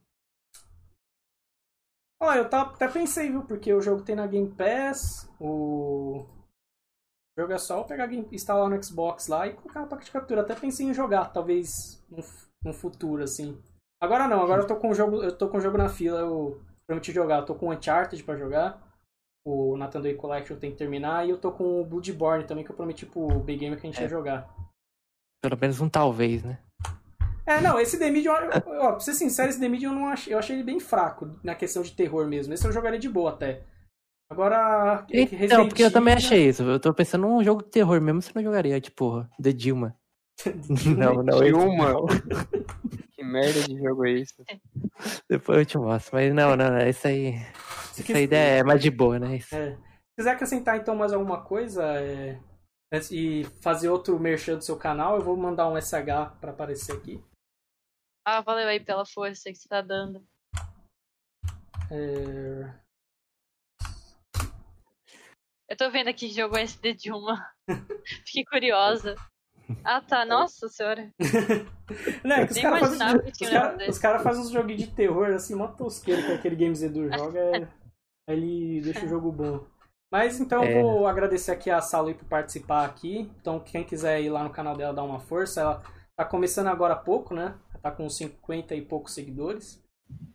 Speaker 1: Ó, eu tá- até pensei, viu? Porque o jogo tem na Game Pass, o. O jogo é só eu pegar, game- instalar no Xbox lá e colocar no pacote de captura. Até pensei em jogar, talvez no, no futuro, assim. Agora não, agora eu tô com o jogo, eu tô com o jogo na fila, eu prometi jogar. Eu tô com o Uncharted pra jogar. O Nathan Drake Collection tem que terminar. E eu tô com o Bloodborne também, que eu prometi pro Big Game que a gente
Speaker 2: É.
Speaker 1: ia jogar.
Speaker 2: Pelo menos um talvez, né?
Speaker 1: É, não, esse The Medium, eu- ó, pra ser sincero, esse The Medium eu, não achei, eu achei ele bem fraco na questão de terror mesmo. Esse eu jogaria de boa até. Agora,
Speaker 2: Então,
Speaker 1: Resident
Speaker 2: porque eu também achei isso. Eu tô pensando num jogo de terror mesmo, você não jogaria, tipo, The Dilma. não, não.
Speaker 3: Dilma. Que merda de jogo é isso?
Speaker 2: Depois eu te mostro. Mas não, não, não. Isso aí.
Speaker 1: Se
Speaker 2: Essa ideia é mais de boa, né? Isso.
Speaker 1: É. Se quiser acrescentar então mais alguma coisa é, e fazer outro merchan do seu canal, eu vou mandar um SH pra aparecer aqui.
Speaker 4: Ah, valeu aí pela força que você tá dando.
Speaker 1: É,
Speaker 4: Eu tô vendo aqui que jogou SD de uma. Fiquei curiosa. Ah, tá. Nossa senhora.
Speaker 1: Não, é que os
Speaker 4: Nem
Speaker 1: caras
Speaker 4: imaginava
Speaker 1: fazem,
Speaker 4: que
Speaker 1: os
Speaker 4: tinha um
Speaker 1: cara,
Speaker 4: negócio desse.
Speaker 1: os cara fazem uns joguinhos de terror assim, mó tosqueiro que aquele Games Edu joga. é- aí ele deixa o jogo bom. Mas então
Speaker 2: É.
Speaker 1: eu vou agradecer aqui a Sally por participar aqui. Então quem quiser ir lá no canal dela dar uma força, ela tá começando agora há pouco, né? Tá com 50 e poucos seguidores.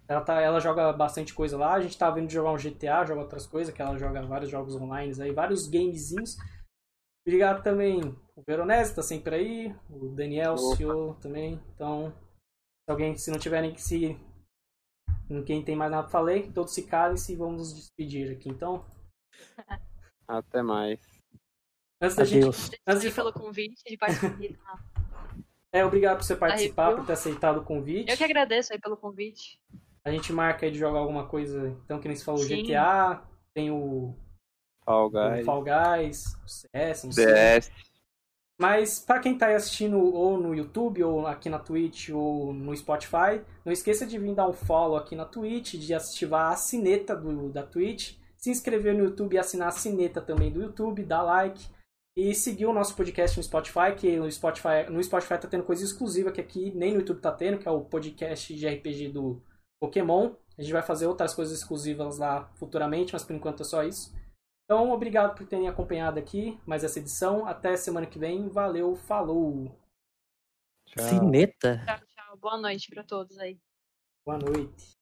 Speaker 1: Ela, tá, ela joga bastante coisa lá. A gente tá vendo jogar um GTA, joga outras coisas, que ela joga vários jogos online aí, vários gamezinhos. Obrigado também o Veronese, tá sempre aí. O Daniel, o senhor também. Então, se alguém, se não tiverem que se. Ninguém tem mais nada pra falar, todos se calem-se e vamos nos despedir aqui. Então,
Speaker 3: Até mais.
Speaker 1: antes da gente.
Speaker 2: Adeus.
Speaker 1: Antes de
Speaker 4: pelo convite de participar.
Speaker 1: É, obrigado por você participar, por ter aceitado o convite.
Speaker 4: Eu que agradeço aí pelo convite.
Speaker 1: A gente marca aí de jogar alguma coisa. Então, que nem se falou,
Speaker 4: Sim.
Speaker 1: GTA, tem o,
Speaker 3: Fall
Speaker 1: o
Speaker 3: Guys.
Speaker 1: Fall Guys, o CS, não sei.
Speaker 3: DS.
Speaker 1: Mas pra quem tá aí assistindo ou no YouTube, ou aqui na Twitch, ou no Spotify, não esqueça de vir dar um follow aqui na Twitch, de ativar a sineta do, da Twitch, se inscrever no YouTube e assinar a sineta também do YouTube, dar like e seguir o nosso podcast no Spotify, que no Spotify, no Spotify tá tendo coisa exclusiva que aqui nem no YouTube tá tendo, que é o podcast de RPG do Pokémon. A gente vai fazer outras coisas exclusivas lá futuramente, mas por enquanto é só isso. Então, obrigado por terem acompanhado aqui mais essa edição. Até semana que vem. Valeu, falou.
Speaker 3: Tchau.
Speaker 2: Cineta?
Speaker 4: Tchau, tchau. Boa noite pra todos aí.
Speaker 1: Boa noite.